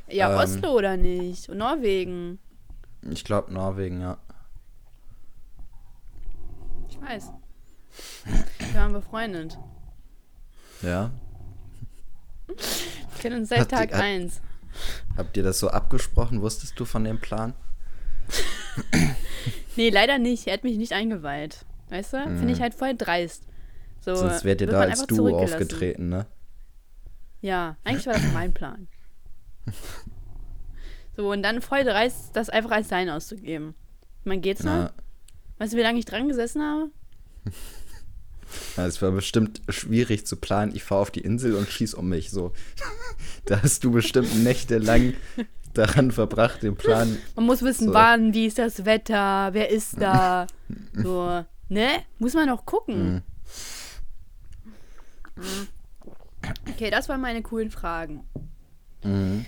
Ja, Ähm. Oslo oder nicht? Und Norwegen. ich glaube Norwegen, ja. Ich weiß. Wir waren befreundet. Ja. Kennen uns seit Tag hat- 1. Habt ihr das so abgesprochen? Wusstest du von dem Plan? Nee, leider nicht. Er hat mich nicht eingeweiht. Weißt du? Finde ich halt voll dreist. So, Mhm. Sonst wärt ihr da als Duo aufgetreten, ne? Ja, eigentlich war das mein Plan. So, und dann voll dreist, das einfach als sein auszugeben. Man geht's noch? Weißt du, wie lange ich dran gesessen habe? Ja, Es war bestimmt schwierig zu planen. Ich fahre auf die Insel und schieß um mich. So. Da hast du bestimmt nächtelang daran verbracht, den Plan. Man muss wissen, So. wann, wie ist das Wetter, wer ist da. so, ne? Muss man noch gucken. Mhm. Okay, das waren meine coolen Fragen. Mhm.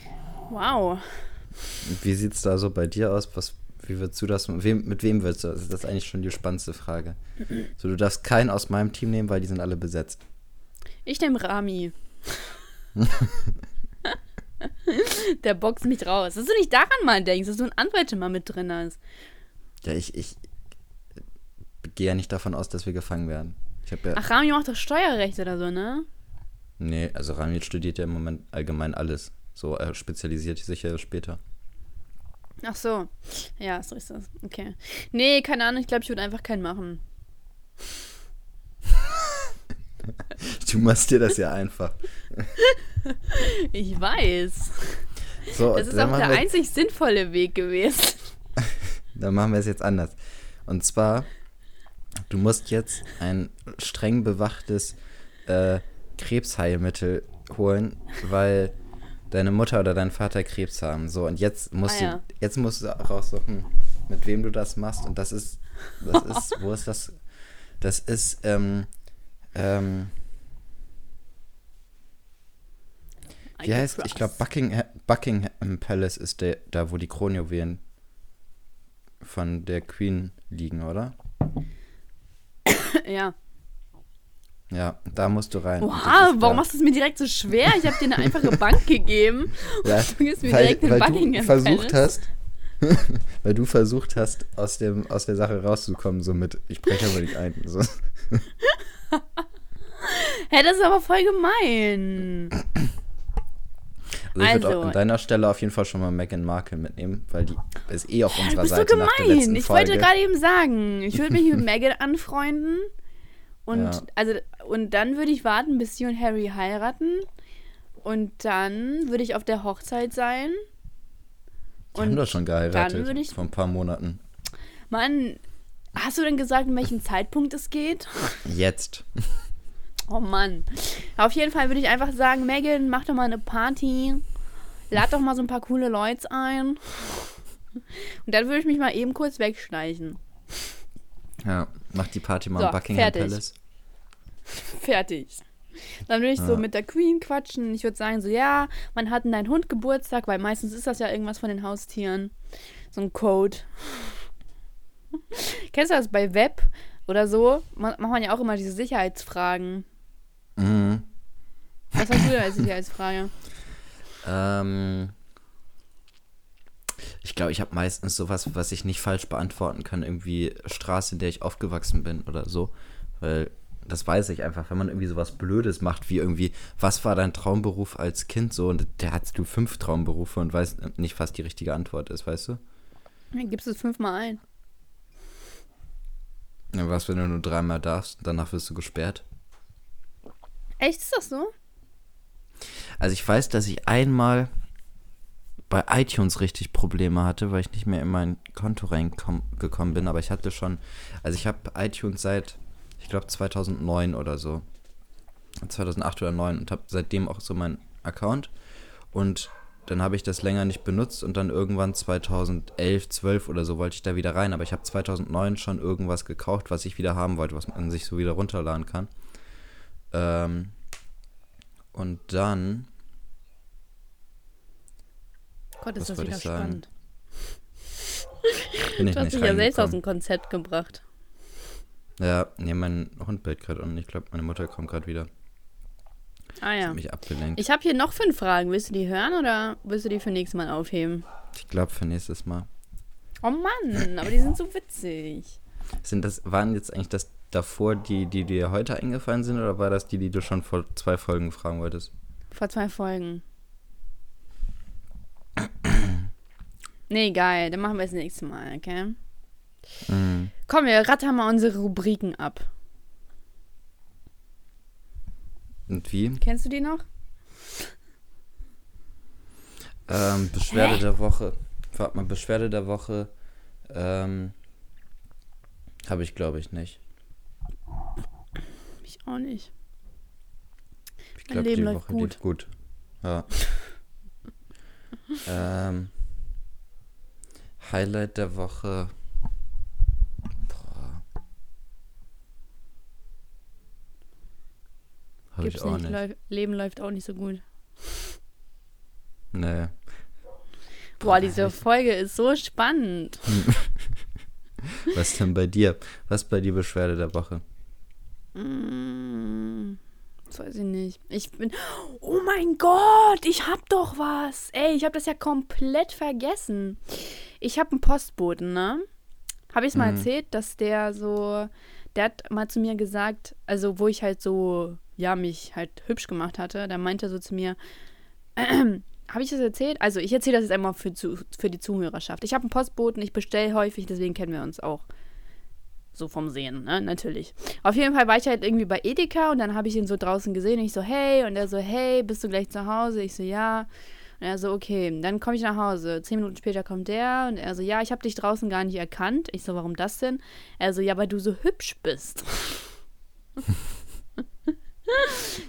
Wow. Wie sieht's da so bei dir aus? Was, wie würdest du das? Mit wem, mit wem würdest du? Das ist eigentlich schon die spannendste Frage. So, du darfst keinen aus meinem Team nehmen, weil die sind alle besetzt. Ich nehme Rami. Der boxt mich raus. Dass du nicht daran mal denkst, dass du einen Anwalt mal mit drin hast. Ja, ich, ich gehe ja nicht davon aus, dass wir gefangen werden. Ja. Ach, Rami macht doch Steuerrecht oder so, ne? Nee, also Rami studiert ja im Moment allgemein alles. So, er spezialisiert sich ja später. Ach so. Ja, so ist das. Okay. Nee, keine Ahnung, ich glaube, ich würde einfach keinen machen. Du machst dir das ja einfach. Ich weiß. So, Das ist auch der einzig sinnvolle Weg gewesen. Dann machen wir es jetzt anders. Und zwar, du musst jetzt ein streng bewachtes äh, Krebsheilmittel holen, weil deine Mutter oder dein Vater Krebs haben. So, und jetzt musst Ah, ja. du, jetzt musst du auch raussuchen, mit wem du das machst. Und das ist, das ist, wo ist das? Das ist, ähm, ähm, I wie get heißt, ich glaube Buckingham, Buckingham Palace ist der, da, wo die Kronjuwelen von der Queen liegen, oder? Ja. Ja, da musst du rein. Das Oha, ist warum da. machst du es mir direkt so schwer? Ich habe dir eine einfache Bank gegeben. Ja, Du gibst mir weil, direkt den weil du Buckingham versucht hast, weil du versucht hast, aus, dem, aus der Sache rauszukommen, so mit, ich breche aber nicht ein. So. Hä, das ist aber voll gemein. Also ich würde Also- an deiner Stelle auf jeden Fall schon mal Meghan Markle mitnehmen, weil die ist eh auf Du unserer bist so Seite nach der letzten gemein. Ich wollte gerade eben sagen, ich würde mich mit Megan anfreunden. Und, Ja. also, und dann würde ich warten, bis sie und Harry heiraten. Und dann würde ich auf der Hochzeit sein. die haben doch schon geheiratet würde ich- vor ein paar Monaten. Mann, hast du denn gesagt, in welchem Zeitpunkt es geht? Jetzt. Oh Mann. Auf jeden Fall würde ich einfach sagen, Megan, mach doch mal eine Party. Lad doch mal so ein paar coole Leute ein. Und dann würde ich mich mal eben kurz wegschleichen. Ja, mach die Party mal So, im Buckingham fertig. Palace. Fertig. Dann würde ich so Ja. mit der Queen quatschen. Ich würde sagen, so, ja, wann hat dein Hund Geburtstag? Weil meistens ist das ja irgendwas von den Haustieren. So ein Code. Kennst du das bei Web oder so? Ma- Macht man ja auch immer diese Sicherheitsfragen. Mhm. Was hast du denn als Sicherheitsfrage? Ähm, ich glaube, ich habe meistens sowas, was ich nicht falsch beantworten kann. Irgendwie Straße, in der ich aufgewachsen bin oder so. Weil das weiß ich einfach, wenn man irgendwie sowas Blödes macht, wie irgendwie, was war dein Traumberuf als Kind so? Und der hat du fünf Traumberufe und weiß nicht, was die richtige Antwort ist, weißt du? Dann gibst du es fünfmal ein. Ja, was, wenn du nur dreimal darfst, danach wirst du gesperrt. Echt, ist das so? Also ich weiß, dass ich einmal bei iTunes richtig Probleme hatte, weil ich nicht mehr in mein Konto reingekommen bin, aber ich hatte schon, also ich habe iTunes seit, ich glaube 2009 oder so, 2008 oder 2009 und habe seitdem auch so meinen Account. Und dann habe ich das länger nicht benutzt und dann irgendwann 2011, 12 oder so wollte ich da wieder rein, aber ich habe 2009 schon irgendwas gekauft, was ich wieder haben wollte, was man sich so wieder runterladen kann. Ähm, und dann Gott, ist das wollte wieder spannend. bin ich Du hast dich ja selbst aus dem Konzept gebracht. Ja, nee, mein Hund bellt gerade und ich glaube, meine Mutter kommt gerade wieder. Ah ja. Mich abgelenkt. Ich habe hier noch fünf Fragen. Willst du die hören oder willst du die für nächstes Mal aufheben? Ich glaube für nächstes Mal. Oh Mann, aber die sind so witzig. Sind das, waren jetzt eigentlich das davor die, die dir heute eingefallen sind oder war das die, die du schon vor zwei Folgen fragen wolltest? Vor zwei Folgen. Nee, geil. Dann machen wir es nächstes Mal, okay? Mhm. Komm, wir rattern mal unsere Rubriken ab. Und wie? Kennst du die noch? Ähm, Beschwerde der Woche. Warte mal, Beschwerde der Woche. Ähm, habe ich glaube ich nicht. Ich auch nicht. Ich glaube, die Woche gut. lief gut. Ja. Ähm, Highlight der Woche. Ich Gibt's nicht. nicht. Leben läuft auch nicht so gut. Nee. Boah, diese Folge ist so spannend. Was denn bei dir? Was bei dir Beschwerde der Woche? Mm, weiß ich nicht. Ich bin. Oh mein Gott, ich hab doch was. Ey, ich hab das ja komplett vergessen. Ich hab einen Postboten, ne? Habe ich es mal Mhm. erzählt, dass der so. der hat mal zu mir gesagt, also wo ich halt so, ja, mich halt hübsch gemacht hatte, da meinte er so zu mir, habe ich das erzählt? Also ich erzähle das jetzt einmal für, für die Zuhörerschaft. Ich habe einen Postboten, ich bestelle häufig, deswegen kennen wir uns auch. So vom Sehen, ne? Natürlich. Auf jeden Fall war ich halt irgendwie bei Edeka und dann habe ich ihn so draußen gesehen. Ich so, hey. Und er so, hey, bist du gleich zu Hause? Ich so, ja. Und er so, okay. Dann komme ich nach Hause. Zehn Minuten später kommt der und er so, ja, ich habe dich draußen gar nicht erkannt. Ich so, warum das denn? Er so, ja, weil du so hübsch bist.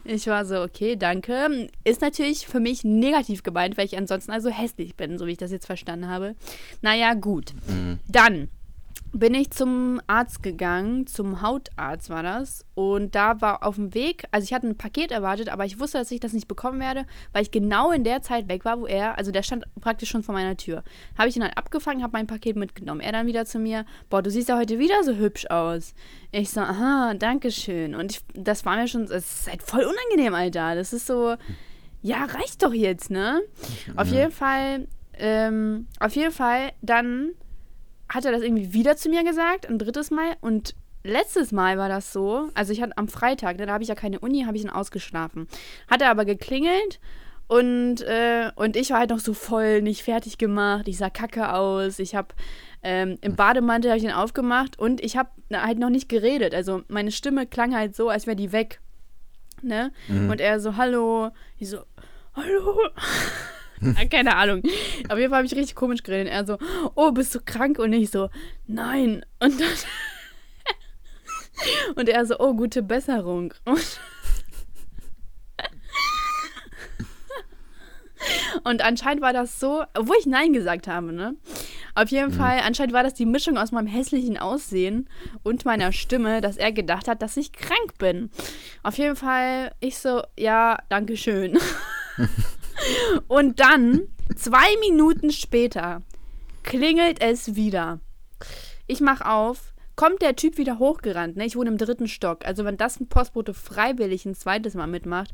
Ich war so, okay, danke. Ist natürlich für mich negativ gemeint, weil ich ansonsten also hässlich bin, so wie ich das jetzt verstanden habe. Naja, gut. Mhm. Dann bin ich zum Arzt gegangen, zum Hautarzt war das. Und da war auf dem Weg, also ich hatte ein Paket erwartet, aber ich wusste, dass ich das nicht bekommen werde, weil ich genau in der Zeit weg war, wo er, also der stand praktisch schon vor meiner Tür. Habe ich ihn halt abgefangen, habe mein Paket mitgenommen. Er dann wieder zu mir, boah, du siehst ja heute wieder so hübsch aus. Ich so, aha, danke schön. Und ich, das war mir schon, es ist halt voll unangenehm, Alter. Das ist so, ja, reicht doch jetzt, ne? Auf jeden Fall, ähm, auf jeden Fall, dann hat er das irgendwie wieder zu mir gesagt, ein drittes Mal. Und letztes Mal war das so, also ich hatte am Freitag, ne, da habe ich ja keine Uni, habe ich ihn ausgeschlafen. Hat er aber geklingelt und, äh, und ich war halt noch so voll nicht fertig gemacht. Ich sah kacke aus. Ich habe ähm, im Bademantel habe ich ihn aufgemacht und ich habe halt noch nicht geredet. Also meine Stimme klang halt so, als wäre die weg. Ne? Mhm. Und er so, hallo. Ich so, hallo. Keine Ahnung. Auf jeden Fall habe ich richtig komisch geredet. Er so, oh, bist du krank? Und ich so, nein. Und dann. Und er so, oh, gute Besserung. Und, und anscheinend war das so, obwohl ich Nein gesagt habe, ne? Auf jeden mhm. Fall, anscheinend war das die Mischung aus meinem hässlichen Aussehen und meiner Stimme, dass er gedacht hat, dass ich krank bin. Auf jeden Fall, ich so, ja, danke schön. Und dann, zwei Minuten später, klingelt es wieder. Ich mach auf, kommt der Typ wieder hochgerannt. Ne? Ich wohne im dritten Stock. Also wenn das ein Postbote freiwillig ein zweites Mal mitmacht,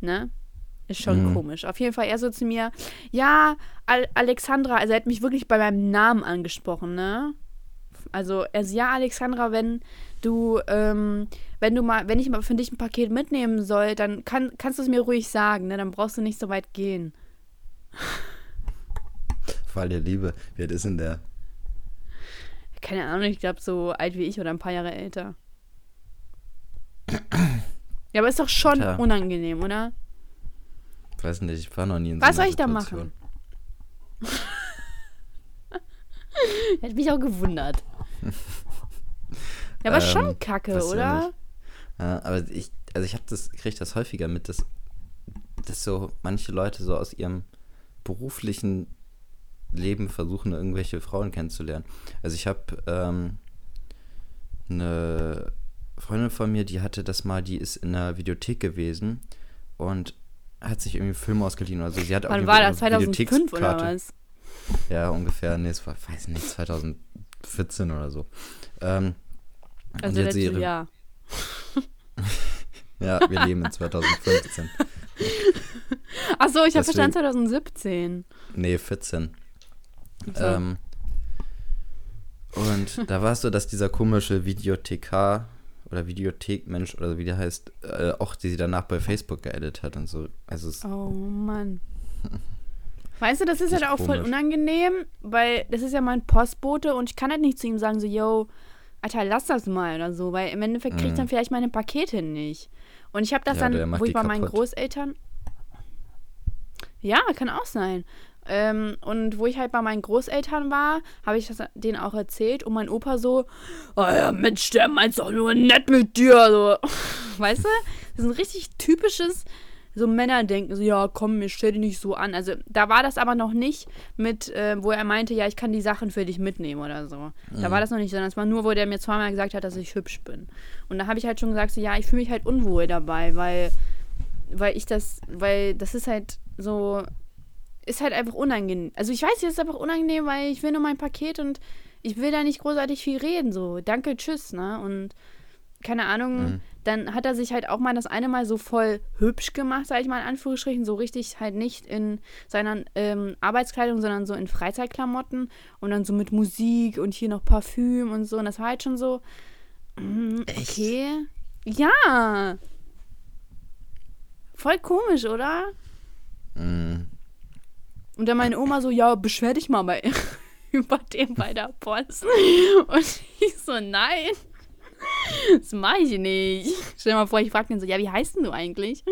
ne? Ist schon mhm. komisch. Auf jeden Fall er so zu mir, ja, Al Alexandra, also er hat mich wirklich bei meinem Namen angesprochen, ne? Also er so, ja, Alexandra, wenn du, ähm, wenn du mal, wenn ich mal für dich ein Paket mitnehmen soll, dann kann, kannst du es mir ruhig sagen, ne? Dann brauchst du nicht so weit gehen. Fall der Liebe. Wie alt ist denn der? Keine Ahnung, ich glaube so alt wie ich oder ein paar Jahre älter. Ja, aber ist doch schon Tja. unangenehm, oder? Ich weiß nicht, ich war noch nie in so Was soll ich da machen? Hätte mich auch gewundert. Ja, aber ähm, schon kacke, oder? Ja, aber ich, also ich habe das, kriege das häufiger mit, dass, dass so manche Leute so aus ihrem beruflichen Leben versuchen, irgendwelche Frauen kennenzulernen. Also ich habe ähm, eine Freundin von mir, die hatte das mal, die ist in einer Videothek gewesen und hat sich irgendwie Filme ausgeliehen oder so. Sie hat Wann war das? 2005 oder was? Ja, ungefähr. Nee, es war, weiß nicht, 2014 oder so. Ähm, also letztes ihre... Jahr. ja, wir leben in 2015. Achso, ich habe verstanden 2017. Nee, 14. So. Ähm, und da war es so, dass dieser komische Videothekar oder Videothekmensch oder wie der heißt, äh, auch die sie danach bei Facebook geedit hat und so. Also es oh Mann. Weißt du, das ist halt auch komisch. voll unangenehm, weil das ist ja mein Postbote und ich kann halt nicht zu ihm sagen, so, yo, Alter, lass das mal oder so, weil im Endeffekt kriegt mhm. dann vielleicht meine Pakete nicht. Und ich habe das ja, dann, wo ich bei meinen Großeltern. Ja, kann auch sein. Ähm, und wo ich halt bei meinen Großeltern war, habe ich das denen auch erzählt und mein Opa so, oh ja, Mensch, der meint's doch nur nett mit dir. So. Weißt du? Das ist ein richtig typisches so Männer denken, so, ja, komm, ich stell dich nicht so an. Also da war das aber noch nicht mit, äh, wo er meinte, ja, ich kann die Sachen für dich mitnehmen oder so. Mhm. Da war das noch nicht, sondern es war nur, wo der mir zweimal gesagt hat, dass ich hübsch bin. Und da habe ich halt schon gesagt, so, ja, ich fühle mich halt unwohl dabei, weil, weil ich das, weil das ist halt so, ist halt einfach unangenehm. Also ich weiß, es ist einfach unangenehm, weil ich will nur mein Paket und ich will da nicht großartig viel reden, so, danke, tschüss, ne? Und keine Ahnung, mhm dann hat er sich halt auch mal das eine Mal so voll hübsch gemacht, sage ich mal in Anführungsstrichen, so richtig halt nicht in seiner ähm, Arbeitskleidung, sondern so in Freizeitklamotten und dann so mit Musik und hier noch Parfüm und so. Und das war halt schon so, Mm, Okay. Ja. Voll komisch, oder? Mm. Und dann meine Oma so, ja, beschwer dich mal bei, über dem bei der Post. Und ich so, nein. Das mache ich nicht. Stell dir mal vor, ich frage den so, ja, wie heißt denn du eigentlich?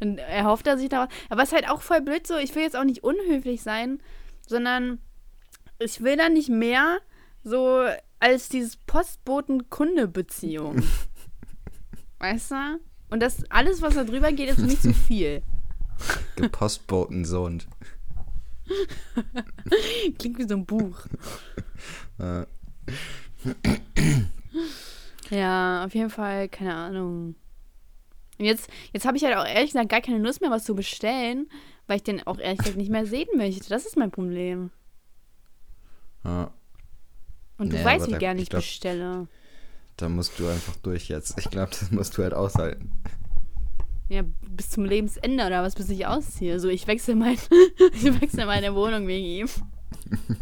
Und er hofft er sich da was. Aber es ist halt auch voll blöd so, ich will jetzt auch nicht unhöflich sein, sondern ich will da nicht mehr so als dieses Postboten-Kunde-Beziehung. weißt du? Und das alles, was da drüber geht, ist nicht zu viel. Gepostbotensohn. Klingt wie so ein Buch. Äh, Ja, auf jeden Fall, keine Ahnung. Und jetzt, jetzt habe ich halt auch ehrlich gesagt gar keine Lust mehr, was zu bestellen, weil ich den auch ehrlich gesagt nicht mehr sehen möchte. Das ist mein Problem. ja. Und du Nee, weißt, wie gerne ich ich glaub- bestelle. Da musst du einfach durch jetzt. Ich glaube, das musst du halt aushalten. Ja, bis zum Lebensende oder was, bis ich ausziehe. So, ich wechsle mein, ich wechsle meine Wohnung wegen ihm.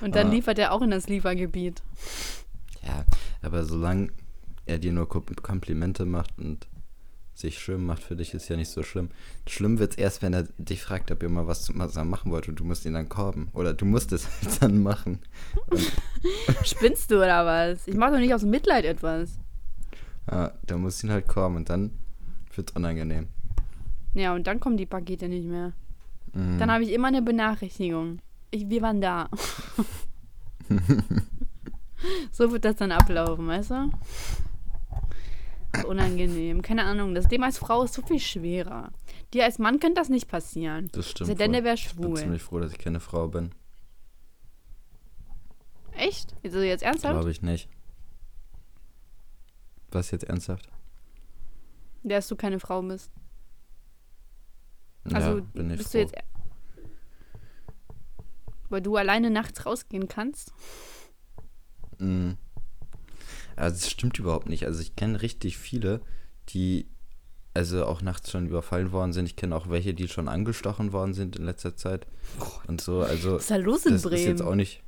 Und dann Ah. liefert er auch in das Liefergebiet. Ja, aber solange er dir nur Kom- Komplimente macht und sich schön macht, für dich ist ja nicht so schlimm. Schlimm wird's erst, wenn er dich fragt, ob ihr mal was zusammen machen wollt und du musst ihn dann korben. Oder du musst es halt dann machen. Spinnst du oder was? Ich mache doch nicht aus Mitleid etwas. Ja, da musst du ihn halt korben und dann wird's unangenehm. Ja, und dann kommen die Pakete nicht mehr. Mhm. Dann habe ich immer eine Benachrichtigung. Ich, wir waren da. so wird das dann ablaufen, weißt du? Unangenehm. Keine Ahnung. Das Thema als Frau ist so viel schwerer. Dir als Mann könnte das nicht passieren. das stimmt. Sei denn, der wäre Ich bin schwul. ziemlich froh, dass ich keine Frau bin. Echt? Also jetzt ernsthaft? Glaube ich nicht. Was jetzt ernsthaft? Dass du keine Frau bist. Also ja, bin ich bist froh. du jetzt. Weil du alleine nachts rausgehen kannst? Mm. Also es stimmt überhaupt nicht. Also ich kenne richtig viele, die also auch nachts schon überfallen worden sind. Ich kenne auch welche, die schon angestochen worden sind in letzter Zeit. Und so, also Was ist da los in das ist jetzt auch Bremen? nicht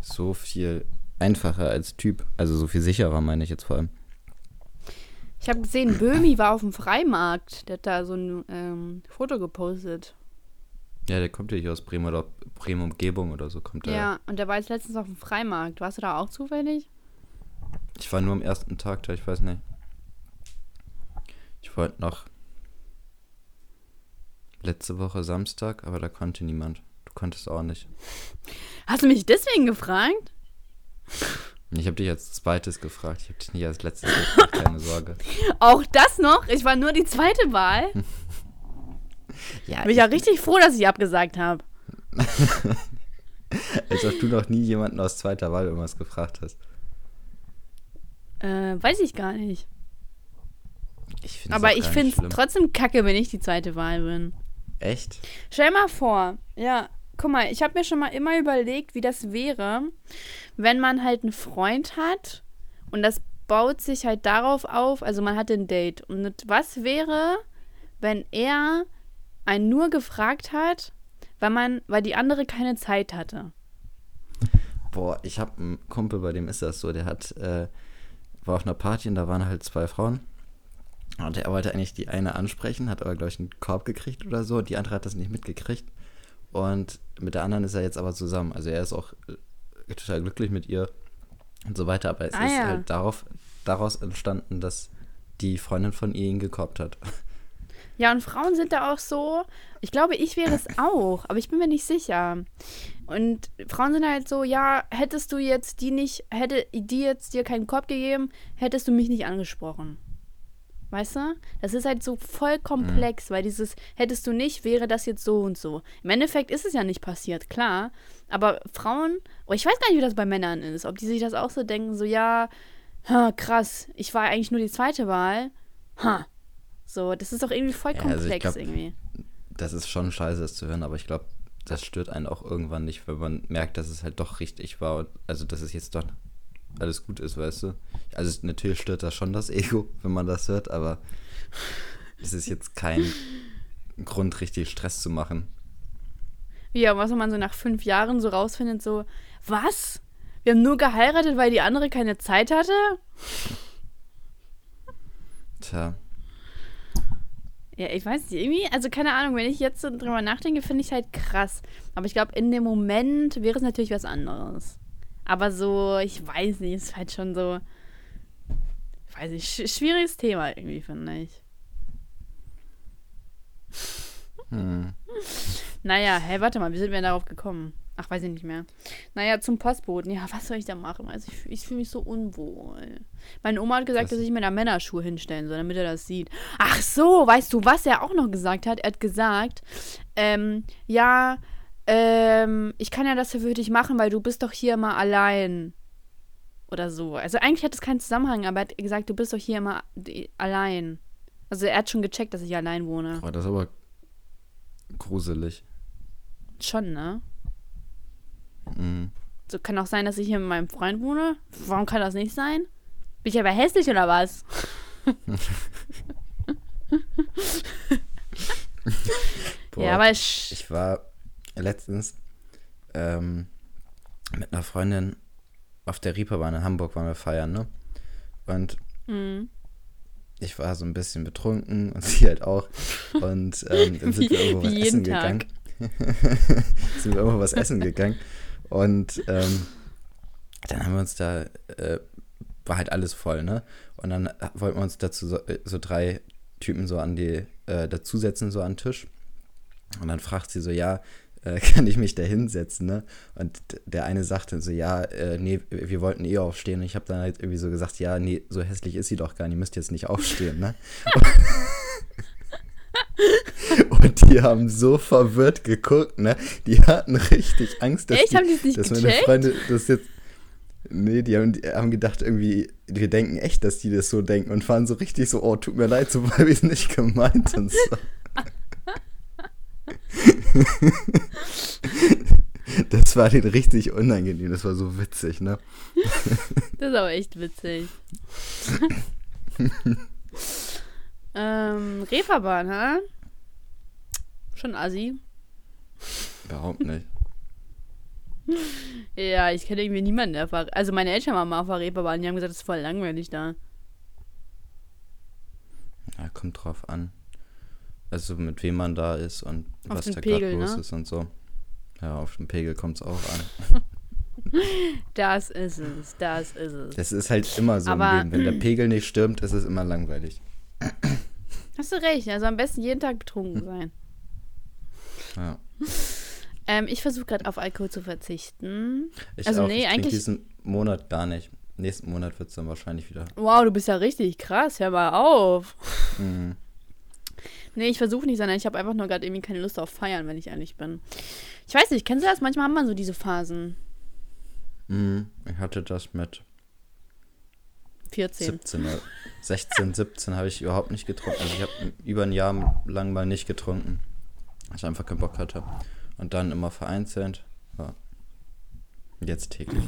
so viel einfacher als Typ. Also so viel sicherer, meine ich jetzt vor allem. Ich habe gesehen, Böhmi war auf dem Freimarkt. Der hat da so ein ähm, Foto gepostet. Ja, der kommt ja hier aus Bremen oder Bremen Umgebung oder so kommt er. Ja, und der war jetzt letztens auf dem Freimarkt. Warst du da auch zufällig? Ich war nur am ersten Tag da, ich weiß nicht. Ich wollte noch letzte Woche Samstag, aber da konnte niemand. Du konntest auch nicht. Hast du mich deswegen gefragt? Ich habe dich als zweites gefragt. Ich habe dich nicht als letztes gefragt, keine Sorge. Auch das noch? Ich war nur die zweite Wahl. Ja, Bin ich ja richtig froh, dass ich abgesagt habe. als ob du noch nie jemanden aus zweiter Wahl irgendwas gefragt hast. Äh, weiß ich gar nicht. Ich Aber ich finde es trotzdem kacke, wenn ich die zweite Wahl bin. Echt? Stell mal vor, ja, guck mal, ich habe mir schon mal immer überlegt, wie das wäre, wenn man halt einen Freund hat und das baut sich halt darauf auf, also man hat ein Date. Und was wäre, wenn er einen nur gefragt hat, weil man, weil die andere keine Zeit hatte? Boah, ich habe einen Kumpel, bei dem ist das so. Der hat, äh, war auf einer Party und da waren halt zwei Frauen. Und er wollte eigentlich die eine ansprechen, hat aber, glaube ich, einen Korb gekriegt oder so. Die andere hat das nicht mitgekriegt. Und mit der anderen ist er jetzt aber zusammen. Also er ist auch äh, total glücklich mit ihr und so weiter. Aber es Ah, ist ja. halt darauf, daraus entstanden, dass die Freundin von ihr ihn gekorbt hat. Ja, und Frauen sind da auch so, ich glaube, ich wäre es auch, aber ich bin mir nicht sicher. Und Frauen sind halt so, ja, hättest du jetzt die nicht, hätte die jetzt dir keinen Korb gegeben, hättest du mich nicht angesprochen. Weißt du? Das ist halt so voll komplex, weil dieses hättest du nicht, wäre das jetzt so und so. Im Endeffekt ist es ja nicht passiert, klar. Aber Frauen, oh, ich weiß gar nicht, wie das bei Männern ist. Ob die sich das auch so denken, so, ja, ha, krass, ich war eigentlich nur die zweite Wahl. Ha. So, das ist doch irgendwie voll Ja, also komplex glaub- irgendwie. Das ist schon scheiße, das zu hören, aber ich glaube, das stört einen auch irgendwann nicht, wenn man merkt, dass es halt doch richtig war. und- Also, dass es jetzt doch alles gut ist, weißt du? Also, natürlich stört das schon das Ego, wenn man das hört, aber es ist jetzt kein Grund, richtig Stress zu machen. Ja, was wenn man so nach fünf Jahren so rausfindet, so, was? Wir haben nur geheiratet, weil die andere keine Zeit hatte? Tja. Ja, ich weiß nicht, irgendwie, also keine Ahnung, wenn ich jetzt so drüber nachdenke, finde ich es halt krass. Aber ich glaube, in dem Moment wäre es natürlich was anderes. Aber so, ich weiß nicht, ist halt schon so, weiß sch schwieriges Thema irgendwie, finde ich. Hm. Naja, hey, warte mal, wie sind wir denn darauf gekommen? Ach, weiß ich nicht mehr. Naja, zum Postboten. Ja, was soll ich da machen? Also ich, ich fühle mich so unwohl. Meine Oma hat gesagt, Was? dass ich mir da Männerschuhe hinstellen soll, damit er das sieht. Ach so, weißt du, was er auch noch gesagt hat? Er hat gesagt, ähm, ja, ähm, ich kann ja das für dich machen, weil du bist doch hier immer allein. Oder so. Also eigentlich hat es keinen Zusammenhang, aber er hat gesagt, du bist doch hier immer die- allein. Also er hat schon gecheckt, dass ich allein wohne. Oh, das ist aber gruselig. Schon, ne? Mhm. So kann auch sein, dass ich hier mit meinem Freund wohne. Warum kann das nicht sein? Bin ich aber hässlich oder was? Boah, ja, aber ich. ich war letztens ähm, mit einer Freundin auf der Reeperbahn in Hamburg waren wir feiern, ne? Und Mhm. ich war so ein bisschen betrunken und sie halt auch. Und ähm, dann sind Wie- wir irgendwo was essen Tag. gegangen. sind wir irgendwo was essen gegangen. Und ähm, dann haben wir uns da, äh, war halt alles voll, ne? Und dann wollten wir uns dazu so, äh, so drei Typen so an die, äh, dazusetzen, so an den Tisch. Und dann fragt sie so, ja, äh, kann ich mich da hinsetzen, ne? Und der eine sagte so, ja, äh, nee, wir wollten eh aufstehen. Und ich habe dann halt irgendwie so gesagt, ja, nee, so hässlich ist sie doch gar nicht, ihr müsst jetzt nicht aufstehen, ne? Und die haben so verwirrt geguckt, ne? Die hatten richtig Angst, dass, Echt? die, Haben die nicht dass meine? Freunde das jetzt. Nee, die haben, die haben gedacht, irgendwie, wir denken echt, dass die das so denken und waren so richtig so, oh, tut mir leid, so weil wir es nicht gemeint und so. Das war denen richtig unangenehm, das war so witzig, ne? Das ist aber echt witzig. ähm, Reeperbahn, ha? Schon assi. Überhaupt nicht. Ja, ich kenne irgendwie niemanden, der auf Also meine Eltern waren mal auf der Reeperbahn, die haben gesagt, es ist voll langweilig da. Ja, kommt drauf an. Also mit wem man da ist und Auf was da gerade Pegel, los ne? ist und so. Ja, auf den Pegel kommt es auch an. Das ist es, das ist es. Das ist halt immer so Aber- im Leben. Wenn der Pegel nicht stimmt, ist es immer langweilig. Hast du recht, also am besten jeden Tag betrunken sein. Ja. Ähm, ich versuche gerade auf Alkohol zu verzichten. Ich Also auch. nee, ich eigentlich- diesen Monat gar nicht. Nächsten Monat wird es dann wahrscheinlich wieder. Wow, du bist ja richtig krass, hör mal auf. Mhm. Nee, ich versuche nicht, sondern ich habe einfach nur gerade irgendwie keine Lust auf Feiern, wenn ich ehrlich bin. Ich weiß nicht, kennst du das? Manchmal hat man so diese Phasen. Mhm. Ich hatte das mit 14. 17 oder 16, 17 habe ich überhaupt nicht getrunken. Also ich habe über ein Jahr lang mal nicht getrunken. Weil ich einfach keinen Bock hatte. Und dann immer vereinzelt. Ja. Jetzt täglich.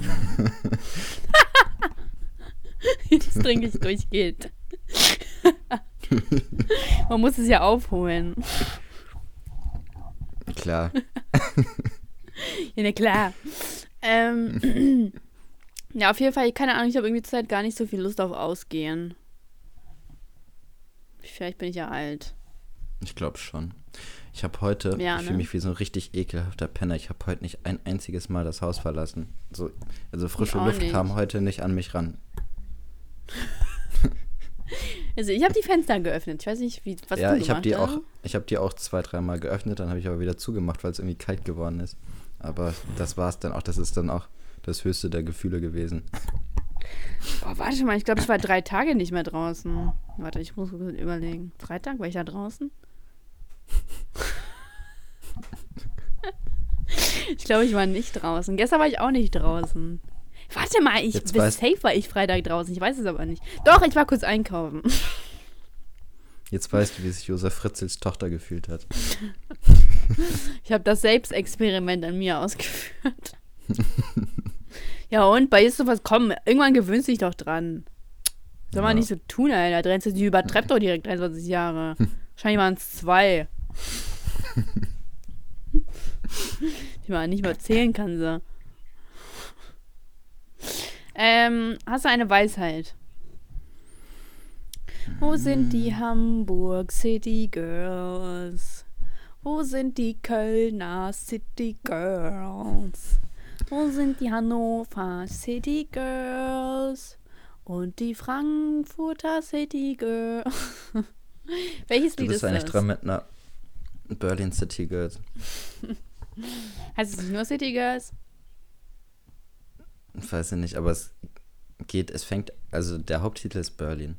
Jetzt trinke ich durchgehend. Man muss es ja aufholen. Klar. Ja, na klar. Ähm, ja, auf jeden Fall, keine Ahnung, ich habe irgendwie zur Zeit gar nicht so viel Lust auf Ausgehen. Vielleicht bin ich ja alt. Ich glaube schon. Ich habe heute, Ja, ich ne? fühle mich wie so ein richtig ekelhafter Penner. Ich habe heute nicht ein einziges Mal das Haus verlassen. So, also frische Luft nicht. kam heute nicht an mich ran. Also ich habe die Fenster geöffnet. Ich weiß nicht, wie, was ja, du ich habe gemacht die hast. auch, ich habe die auch zwei, dreimal geöffnet, dann habe ich aber wieder zugemacht, weil es irgendwie kalt geworden ist. Aber das war es dann auch. Das ist dann auch das höchste der Gefühle gewesen. Boah, warte mal, ich glaube, ich war drei Tage nicht mehr draußen. Warte, ich muss kurz überlegen. Drei Tage war ich da draußen? ich glaube, ich war nicht draußen. Gestern war ich auch nicht draußen. Warte mal, ich Jetzt bis safe war ich Freitag draußen. Ich weiß es aber nicht. Doch, ich war kurz einkaufen. Jetzt weißt du, wie sich Josef Fritzels Tochter gefühlt hat. Ich habe das Selbstexperiment an mir ausgeführt. ja, und bei ist sowas, komm, irgendwann gewöhnst du dich doch dran. Soll man Ja. nicht so tun, Alter. 23, die übertreibt doch direkt 23 Jahre. Wahrscheinlich waren es zwei. Die man nicht mal zählen kann, so. Ähm, hast du eine Weisheit? Wo sind die Hamburg City Girls? Wo sind die Kölner City Girls? Wo sind die Hannover City Girls? Und die Frankfurter City Girls? Welches Du Lied bist ist eigentlich das? dran mit einer Berlin City Girls. Heißt es nicht nur City Girls? Weiß ich nicht, aber es geht, es fängt, also der Haupttitel ist Berlin.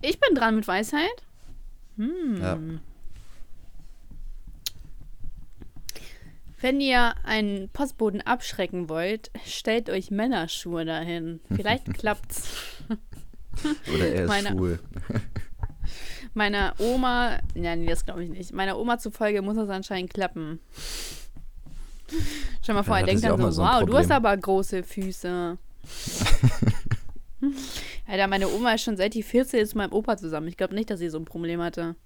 Ich bin dran mit Weisheit. Hm. Ja. Wenn ihr einen Postboten abschrecken wollt, stellt euch Männerschuhe dahin. Vielleicht klappt's. Oder er ist Meine- schwul. Meiner Oma, ja, nee, das glaube ich nicht. Meiner Oma zufolge muss das anscheinend klappen. Stell mal vor, er denkt dann so, so wow, du hast Problem. aber große Füße. Alter, meine Oma ist schon seit die 14 ist mit meinem Opa zusammen. Ich glaube nicht, dass sie so ein Problem hatte.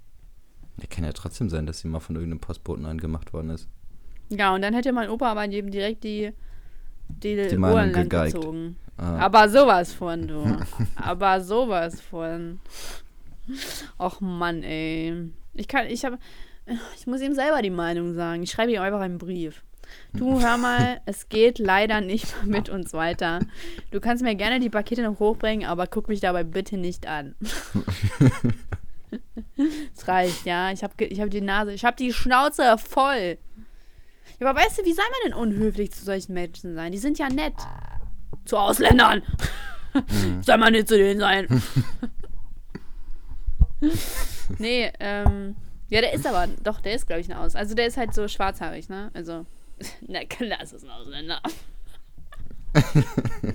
Ja, kann ja trotzdem sein, dass sie mal von irgendeinem Postboten angemacht worden ist. Ja, und dann hätte mein Opa aber eben direkt die, die, Die Ohren lang gezogen. Ah, Aber sowas von, du. Aber sowas von. Och Mann, ey. Ich kann, ich habe, ich muss ihm selber die Meinung sagen. Ich schreibe ihm einfach einen Brief. Du, hör mal, es geht leider nicht mit uns weiter. Du kannst mir gerne die Pakete noch hochbringen, aber guck mich dabei bitte nicht an. Es reicht, ja. Ich habe ich hab die Nase, ich habe die Schnauze voll. Ja, aber weißt du, wie soll man denn unhöflich zu solchen Menschen sein? Die sind ja nett. Zu Ausländern. soll man nicht zu denen sein. nee, ähm. Ja, der ist aber, doch, der ist, glaube ich, ein Aus. Also der ist halt so schwarzhaarig, ne? Also, na klar, ist das ein Ausländer.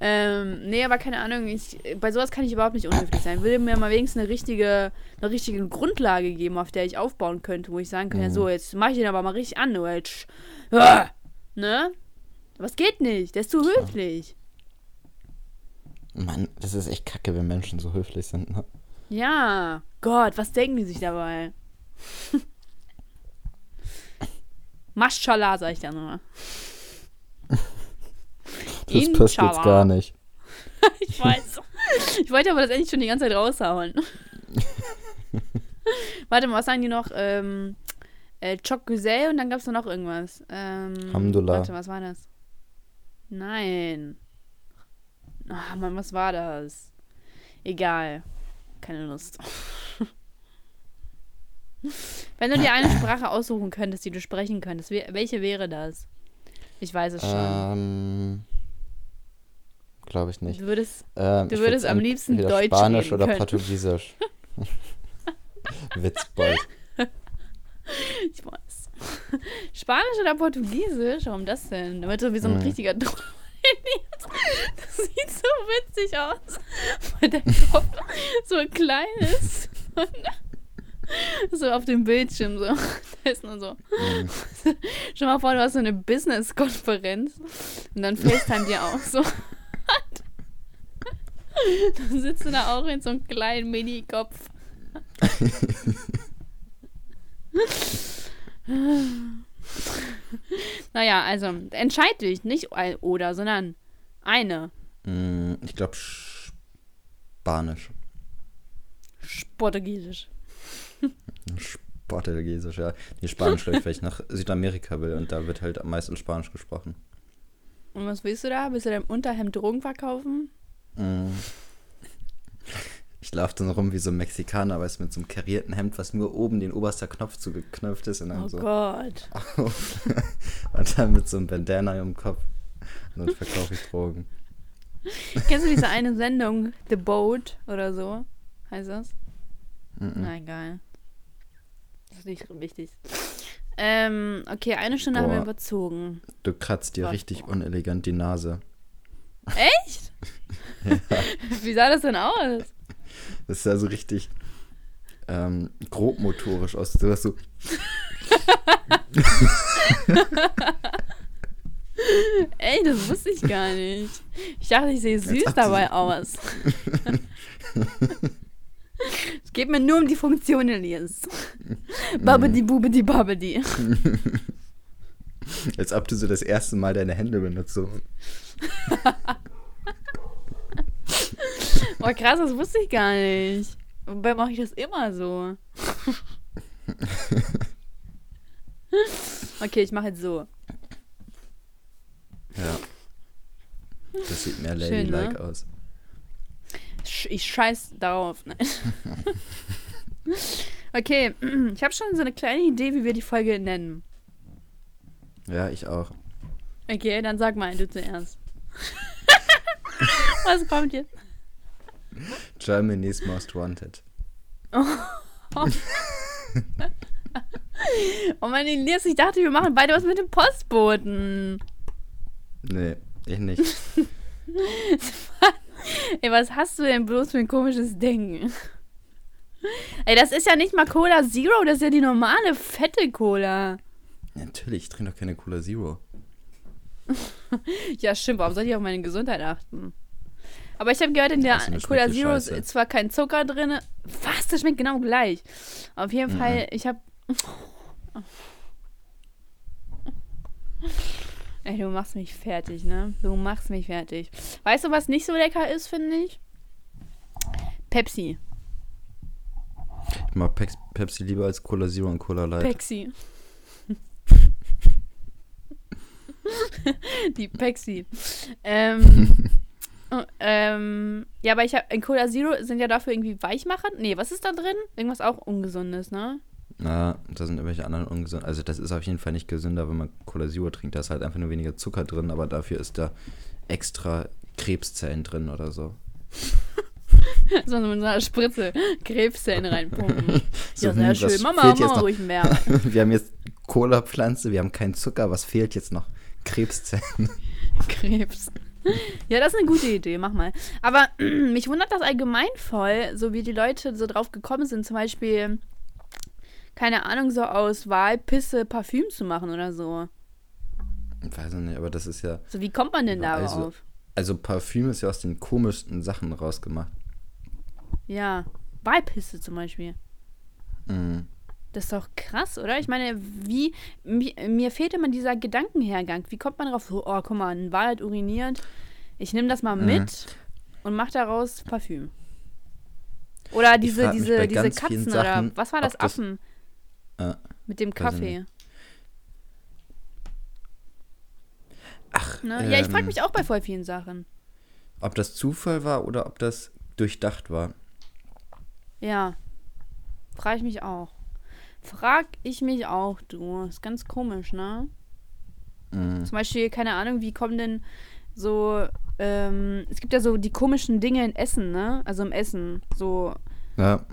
ähm, nee, aber keine Ahnung, ich, bei sowas kann ich überhaupt nicht unhöflich sein. Würde mir mal wenigstens eine richtige, eine richtige Grundlage geben, auf der ich aufbauen könnte, wo ich sagen kann, ja so, jetzt mach ich den aber mal richtig an, du jetzt. Ah! Ne? Was geht nicht? Der ist zu höflich. Mann, das ist echt kacke, wenn Menschen so höflich sind. Ne? Ja. Gott, was denken die sich dabei? Maschallah, sag ich dann immer. Das passt jetzt gar nicht. Ich weiß. Ich wollte aber das endlich schon die ganze Zeit raushauen. Warte mal, was sagen die noch? Ähm, äh, Chok Güzel und dann gab es noch irgendwas. Ähm, Alhamdulillah. Warte, was war das? Nein. Ah, Mann, was war das? Egal. Keine Lust. Wenn du dir eine Sprache aussuchen könntest, die du sprechen könntest, we- welche wäre das? Ich weiß es schon. Ähm, Glaube ich nicht. du würdest Ähm, Du würdest am liebsten Deutsch Spanisch reden oder können. Portugiesisch. Witzbold. Ich weiß. Spanisch oder Portugiesisch? Warum das denn? Damit du wie so ein Mhm. richtiger Troll Das sieht so witzig aus, weil der Kopf so klein ist. so auf dem Bildschirm so. Da ist nur so. Mhm. Stell mal vor, du hast so eine Business-Konferenz und dann FaceTime dir auch so. dann sitzt du da auch in so einem kleinen Mini-Kopf. naja, also entscheid dich, nicht oder, sondern eine. Mm, Ich glaube Spanisch. Portugiesisch. Portugiesisch, ja. Nee, Spanisch, glaube ich, weil ich nach Südamerika will und da wird halt am meisten Spanisch gesprochen. Und was willst du da? Willst du deinem Unterhemd Drogen verkaufen? Mm. Ich laufe dann rum wie so ein Mexikaner, weißt du, mit so einem karierten Hemd, was nur oben den oberster Knopf zugeknöpft ist und dann Oh so Gott. und dann mit so einem Bandana im Kopf. Und dann verkaufe ich Drogen. Kennst du diese eine Sendung, The Boat oder so? Heißt das? Mm -mm. Na egal. Ist nicht wichtig. Ähm, okay, eine Stunde haben wir Boah. überzogen. Du kratzt dir Was? richtig unelegant die Nase. Echt? Wie sah das denn aus? Das ist also richtig ähm, grobmotorisch aus. Du hast so. Ey, das wusste ich gar nicht. Ich dachte, ich sehe süß dabei aus. Es geht mir nur um die Funktion, Elias. Babbidi bubidi babbidi. Als ob du so das erste Mal deine Hände benutzt. So. Oh krass, das wusste ich gar nicht. Wobei mache ich das immer so. okay, ich mache jetzt so. Ja. Das sieht mehr Schön, ladylike ne? aus. Ich scheiß darauf. Nein. okay, ich habe schon so eine kleine Idee, wie wir die Folge nennen. Ja, ich auch. Okay, dann sag mal, du zuerst. Was kommt jetzt? Germany's Most Wanted. Oh mein Elias, ich dachte, wir machen beide was mit dem Postboten. Nee, ich nicht. Ey, was hast du denn bloß für ein komisches Denken? Ey, das ist ja nicht mal Cola Zero, das ist ja die normale fette Cola. Natürlich, ich trinke doch keine Cola Zero. Ja, stimmt, warum soll ich auf meine Gesundheit achten? Aber ich habe gehört, in der Cola Zero ist zwar kein Zucker drin. Was? Das schmeckt genau gleich. Auf jeden Mhm. Fall, ich habe. Ey, du machst mich fertig, ne? Du machst mich fertig. Weißt du, was nicht so lecker ist, finde ich? Pepsi. Ich mag Pex Pepsi lieber als Cola Zero und Cola Light. Pepsi. Die Pepsi. Ähm, oh, ähm, ja, aber ich habe in Cola Zero sind ja dafür irgendwie Weichmacher. Nee, was ist da drin? Irgendwas auch Ungesundes, ne? Na, da sind irgendwelche anderen ungesund. Also das ist auf jeden Fall nicht gesünder, wenn man Cola Zero trinkt. Da ist halt einfach nur weniger Zucker drin, aber dafür ist da extra Krebszellen drin oder so. So mit so einer Spritze Krebszellen reinpumpen. So, ja, sehr schön. Mama, Mama, noch? ruhig mehr. Wir haben jetzt Cola-Pflanze, wir haben keinen Zucker, was fehlt jetzt noch? Krebszellen. Krebs. Ja, das ist eine gute Idee, mach mal. Aber mich wundert das allgemein voll, so wie die Leute so drauf gekommen sind, zum Beispiel, keine Ahnung, so aus Walpisse Parfüm zu machen oder so. Ich weiß nicht, aber das ist ja. So, wie kommt man denn darauf? also- Also Parfüm ist ja aus den komischsten Sachen rausgemacht. Ja, Walpisse zum Beispiel. Mhm. Das ist doch krass, oder? Ich meine, wie, mir, mir fehlt immer dieser Gedankenhergang. Wie kommt man drauf? So, oh, guck mal, ein Wal hat uriniert. Ich nehme das mal Mhm. mit und mache daraus Parfüm. Oder diese, diese, diese Katzen Sachen, oder was war das? ob das- Affen Äh, mit dem Kaffee. ach, Ne? ja, ich frage ähm, mich auch bei voll vielen Sachen. ob das Zufall war oder ob das durchdacht war. Ja. Frage ich mich auch. Frag ich mich auch, du. Ist ganz komisch, ne? Mhm. Zum Beispiel, keine Ahnung, wie kommen denn so, ähm, es gibt ja so die komischen Dinge in Essen, ne? Also im Essen. So, Ja,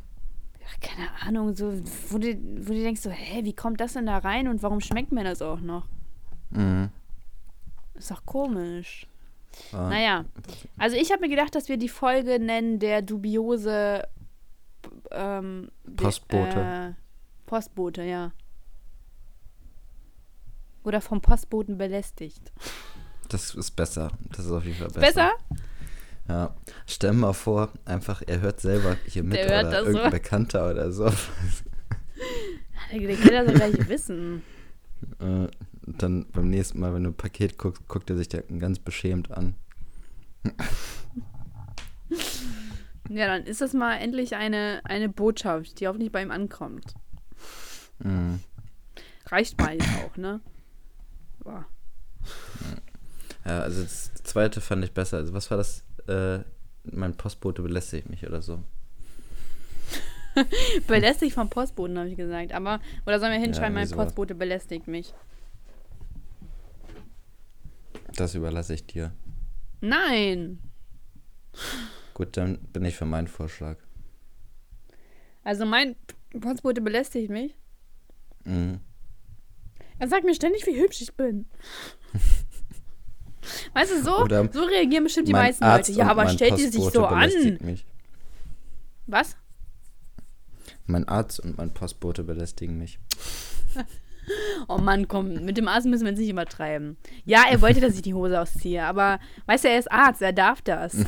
keine Ahnung, so, wo du, wo du denkst so, hä, wie kommt das denn da rein und warum schmeckt mir das auch noch? mhm. Ist doch komisch. Ah, Naja, also ich habe mir gedacht, dass wir die Folge nennen der dubiose ähm, Postbote. Äh, Postbote, ja. Oder vom Postboten belästigt. Das ist besser. Das ist auf jeden Fall besser. Besser? Ja. Stell mal vor, einfach, er hört selber hier mit oder irgendein so. Bekannter oder so. Der, der kann das doch gleich wissen. Äh, dann beim nächsten Mal, wenn du ein Paket guckst, guckt er sich da ganz beschämt an. Ja, dann ist das mal endlich eine, eine Botschaft, die hoffentlich bei ihm ankommt. Mhm. Reicht mal jetzt auch, ne? Boah. Ja, also das zweite fand ich besser. Also was war das? Äh, mein Postbote belästigt mich oder so. Belästigt vom Postboten, habe ich gesagt. Aber, oder sollen wir hinschreiben, irgendwie mein. Postbote belästigt mich? Das überlasse ich dir. Nein! Gut, dann bin ich für meinen Vorschlag. Also mein Postbote belästigt mich. Mhm. Er sagt mir ständig, wie hübsch ich bin. Weißt du, so, Oder so reagieren bestimmt die meisten Arzt Leute. Ja, aber stellt die sich so an. Mich. Was? Mein Arzt und mein Postbote belästigen mich. Oh Mann, komm, mit dem Arzt müssen wir jetzt nicht übertreiben. Ja, er wollte, dass ich die Hose ausziehe, aber weißt du, er ist Arzt, er darf das.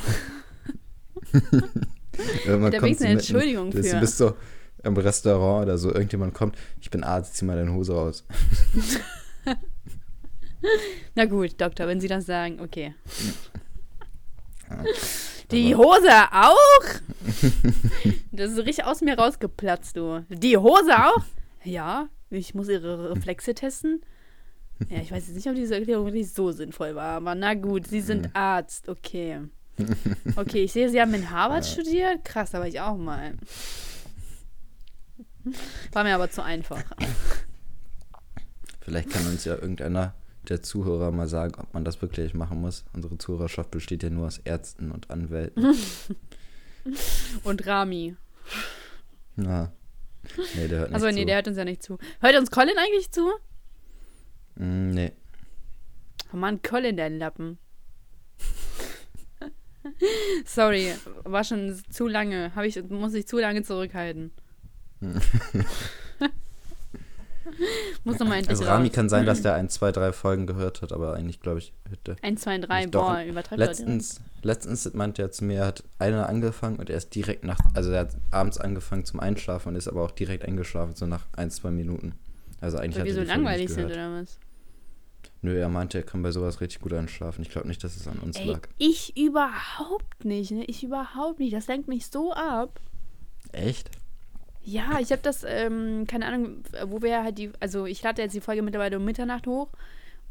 Da wenigstens sie eine Entschuldigung du, für. Du bist so, im Restaurant oder so, irgendjemand kommt, ich bin Arzt, zieh mal deine Hose raus. Na gut, Doktor, wenn Sie das sagen, okay. Die Hose auch? Das ist richtig aus mir rausgeplatzt, du. Die Hose auch? Ja, ich muss ihre Reflexe testen. Ja, ich weiß jetzt nicht, ob diese Erklärung wirklich so sinnvoll war, aber na gut, Sie sind Arzt, okay. Okay, ich sehe, Sie haben in Harvard studiert. Krass, aber ich auch mal. War mir aber zu einfach. Vielleicht kann uns ja irgendeiner der Zuhörer mal sagen, ob man das wirklich machen muss. Unsere Zuhörerschaft besteht ja nur aus Ärzten und Anwälten. Und Rami. Na. Nee, der hört nicht Also nee, zu. der hört uns ja nicht zu. Hört uns Colin eigentlich zu? Mm, nee. Oh Mann, Colin, dein Lappen. Sorry, war schon zu lange. Hab ich, muss ich zu lange zurückhalten. muss nochmal endlich Also Rami raus. kann sein, dass der ein, zwei, drei Folgen gehört hat, aber eigentlich glaube ich, hätte. 1, 2, 3, Doch, boah, übertreibt er. Letztens, letztens meinte er zu mir, er hat einer angefangen und er ist direkt nach, also er hat abends angefangen zum Einschlafen und ist aber auch direkt eingeschlafen, so nach ein, zwei Minuten. Also eigentlich Weil hat wir er so langweilig sind, oder was? Nö, er meinte, er kann bei sowas richtig gut einschlafen. Ich glaube nicht, dass es an uns Ey, lag. ich überhaupt nicht, ne? Ich überhaupt nicht. Das lenkt mich so ab. Echt? Ja, ich habe das, ähm, keine Ahnung, wo wir halt die, also ich lade jetzt die Folge mittlerweile um Mitternacht hoch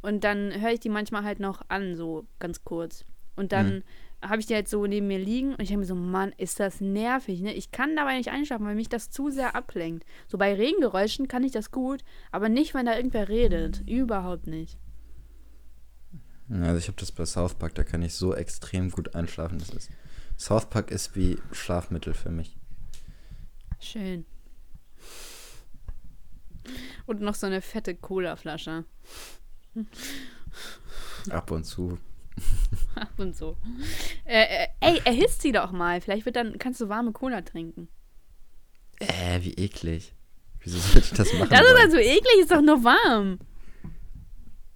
und dann höre ich die manchmal halt noch an, so ganz kurz. Und dann Mhm. habe ich die halt so neben mir liegen und ich denke mir so, Mann, ist das nervig, ne? Ich kann dabei nicht einschlafen, weil mich das zu sehr ablenkt. So bei Regengeräuschen kann ich das gut, aber nicht, wenn da irgendwer redet. Überhaupt nicht. Also ich habe das bei South Park, da kann ich so extrem gut einschlafen. Das ist, South Park ist wie Schlafmittel für mich. Schön. Und noch so eine fette Cola-Flasche. Ab und zu. Ab und so. Äh, äh, ey, erhitzt sie doch mal. Vielleicht wird dann, kannst du warme Cola trinken. Äh, wie eklig. Wieso sollte ich das machen? Das ist also eklig, ist doch nur warm.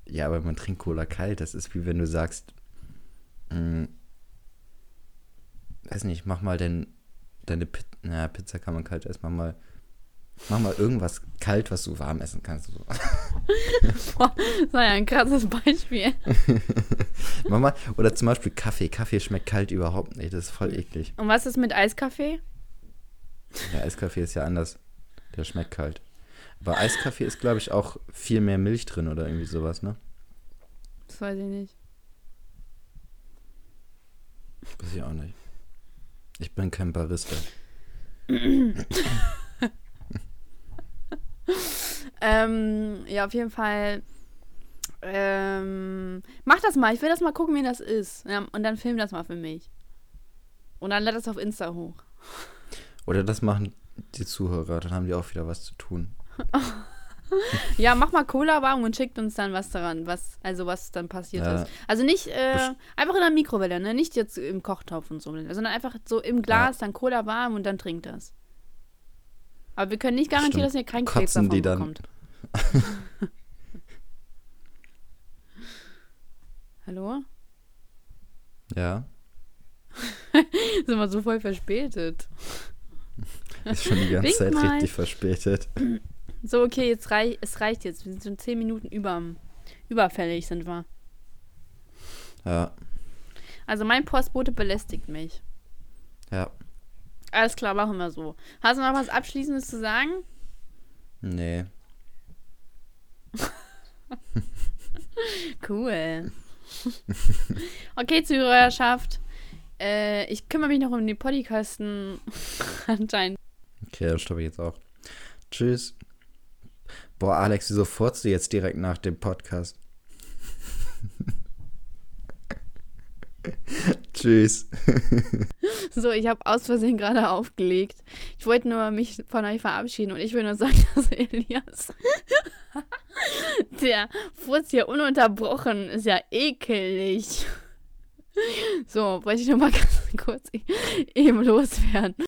Ja, aber man trinkt Cola kalt. Das ist wie wenn du sagst, mh, weiß nicht, mach mal dein, deine Pizza. Naja, Pizza kann man kalt essen. Mach mal, mach mal irgendwas kalt, was du warm essen kannst. So. Boah, das war ja ein krasses Beispiel. mach mal, oder zum Beispiel Kaffee. Kaffee schmeckt kalt überhaupt nicht. Das ist voll eklig. Und was ist mit Eiskaffee? Ja, Eiskaffee ist ja anders. Der schmeckt kalt. Aber Eiskaffee ist, glaube ich, auch viel mehr Milch drin oder irgendwie sowas, ne? Das weiß ich nicht. Weiß ich auch nicht. Ich bin kein Barista. Ähm, ja, auf jeden Fall. Ähm, mach das mal. Ich will das mal gucken, wie das ist. Ja, und dann film das mal für mich. Und dann lad das auf Insta hoch. Oder das machen die Zuhörer, dann haben die auch wieder was zu tun. Ja, mach mal Cola warm und schickt uns dann was daran, was, also was dann passiert Ja. ist. Also nicht äh, einfach in der Mikrowelle, ne? Nicht jetzt im Kochtopf und so, sondern einfach so im Glas, dann Cola warm und dann trinkt das. Aber wir können nicht garantieren, Stimmt. dass ihr keinen Krebs davon die dann- bekommt. Hallo? Ja, Sind wir so voll verspätet. ist schon die ganze Wink Zeit mal. richtig verspätet. So, okay, jetzt rei es reicht jetzt. Wir sind schon zehn Minuten über, überfällig, sind wir. Ja, Also mein Postbote belästigt mich. ja. Alles klar, machen wir so. Hast du noch was Abschließendes zu sagen? Nee. Cool. okay, Zuhörerschaft. Äh, ich kümmere mich noch um die Podcasten. Anscheinend. Okay, dann stoppe ich jetzt auch. Tschüss. Boah, Alex, wieso furzt du jetzt direkt nach dem Podcast? Tschüss. So, ich habe aus Versehen gerade aufgelegt. Ich wollte nur mich von euch verabschieden und ich will nur sagen, dass Elias, der furzt hier ununterbrochen, ist ja ekelig. So, wollte ich nur mal ganz kurz eben loswerden.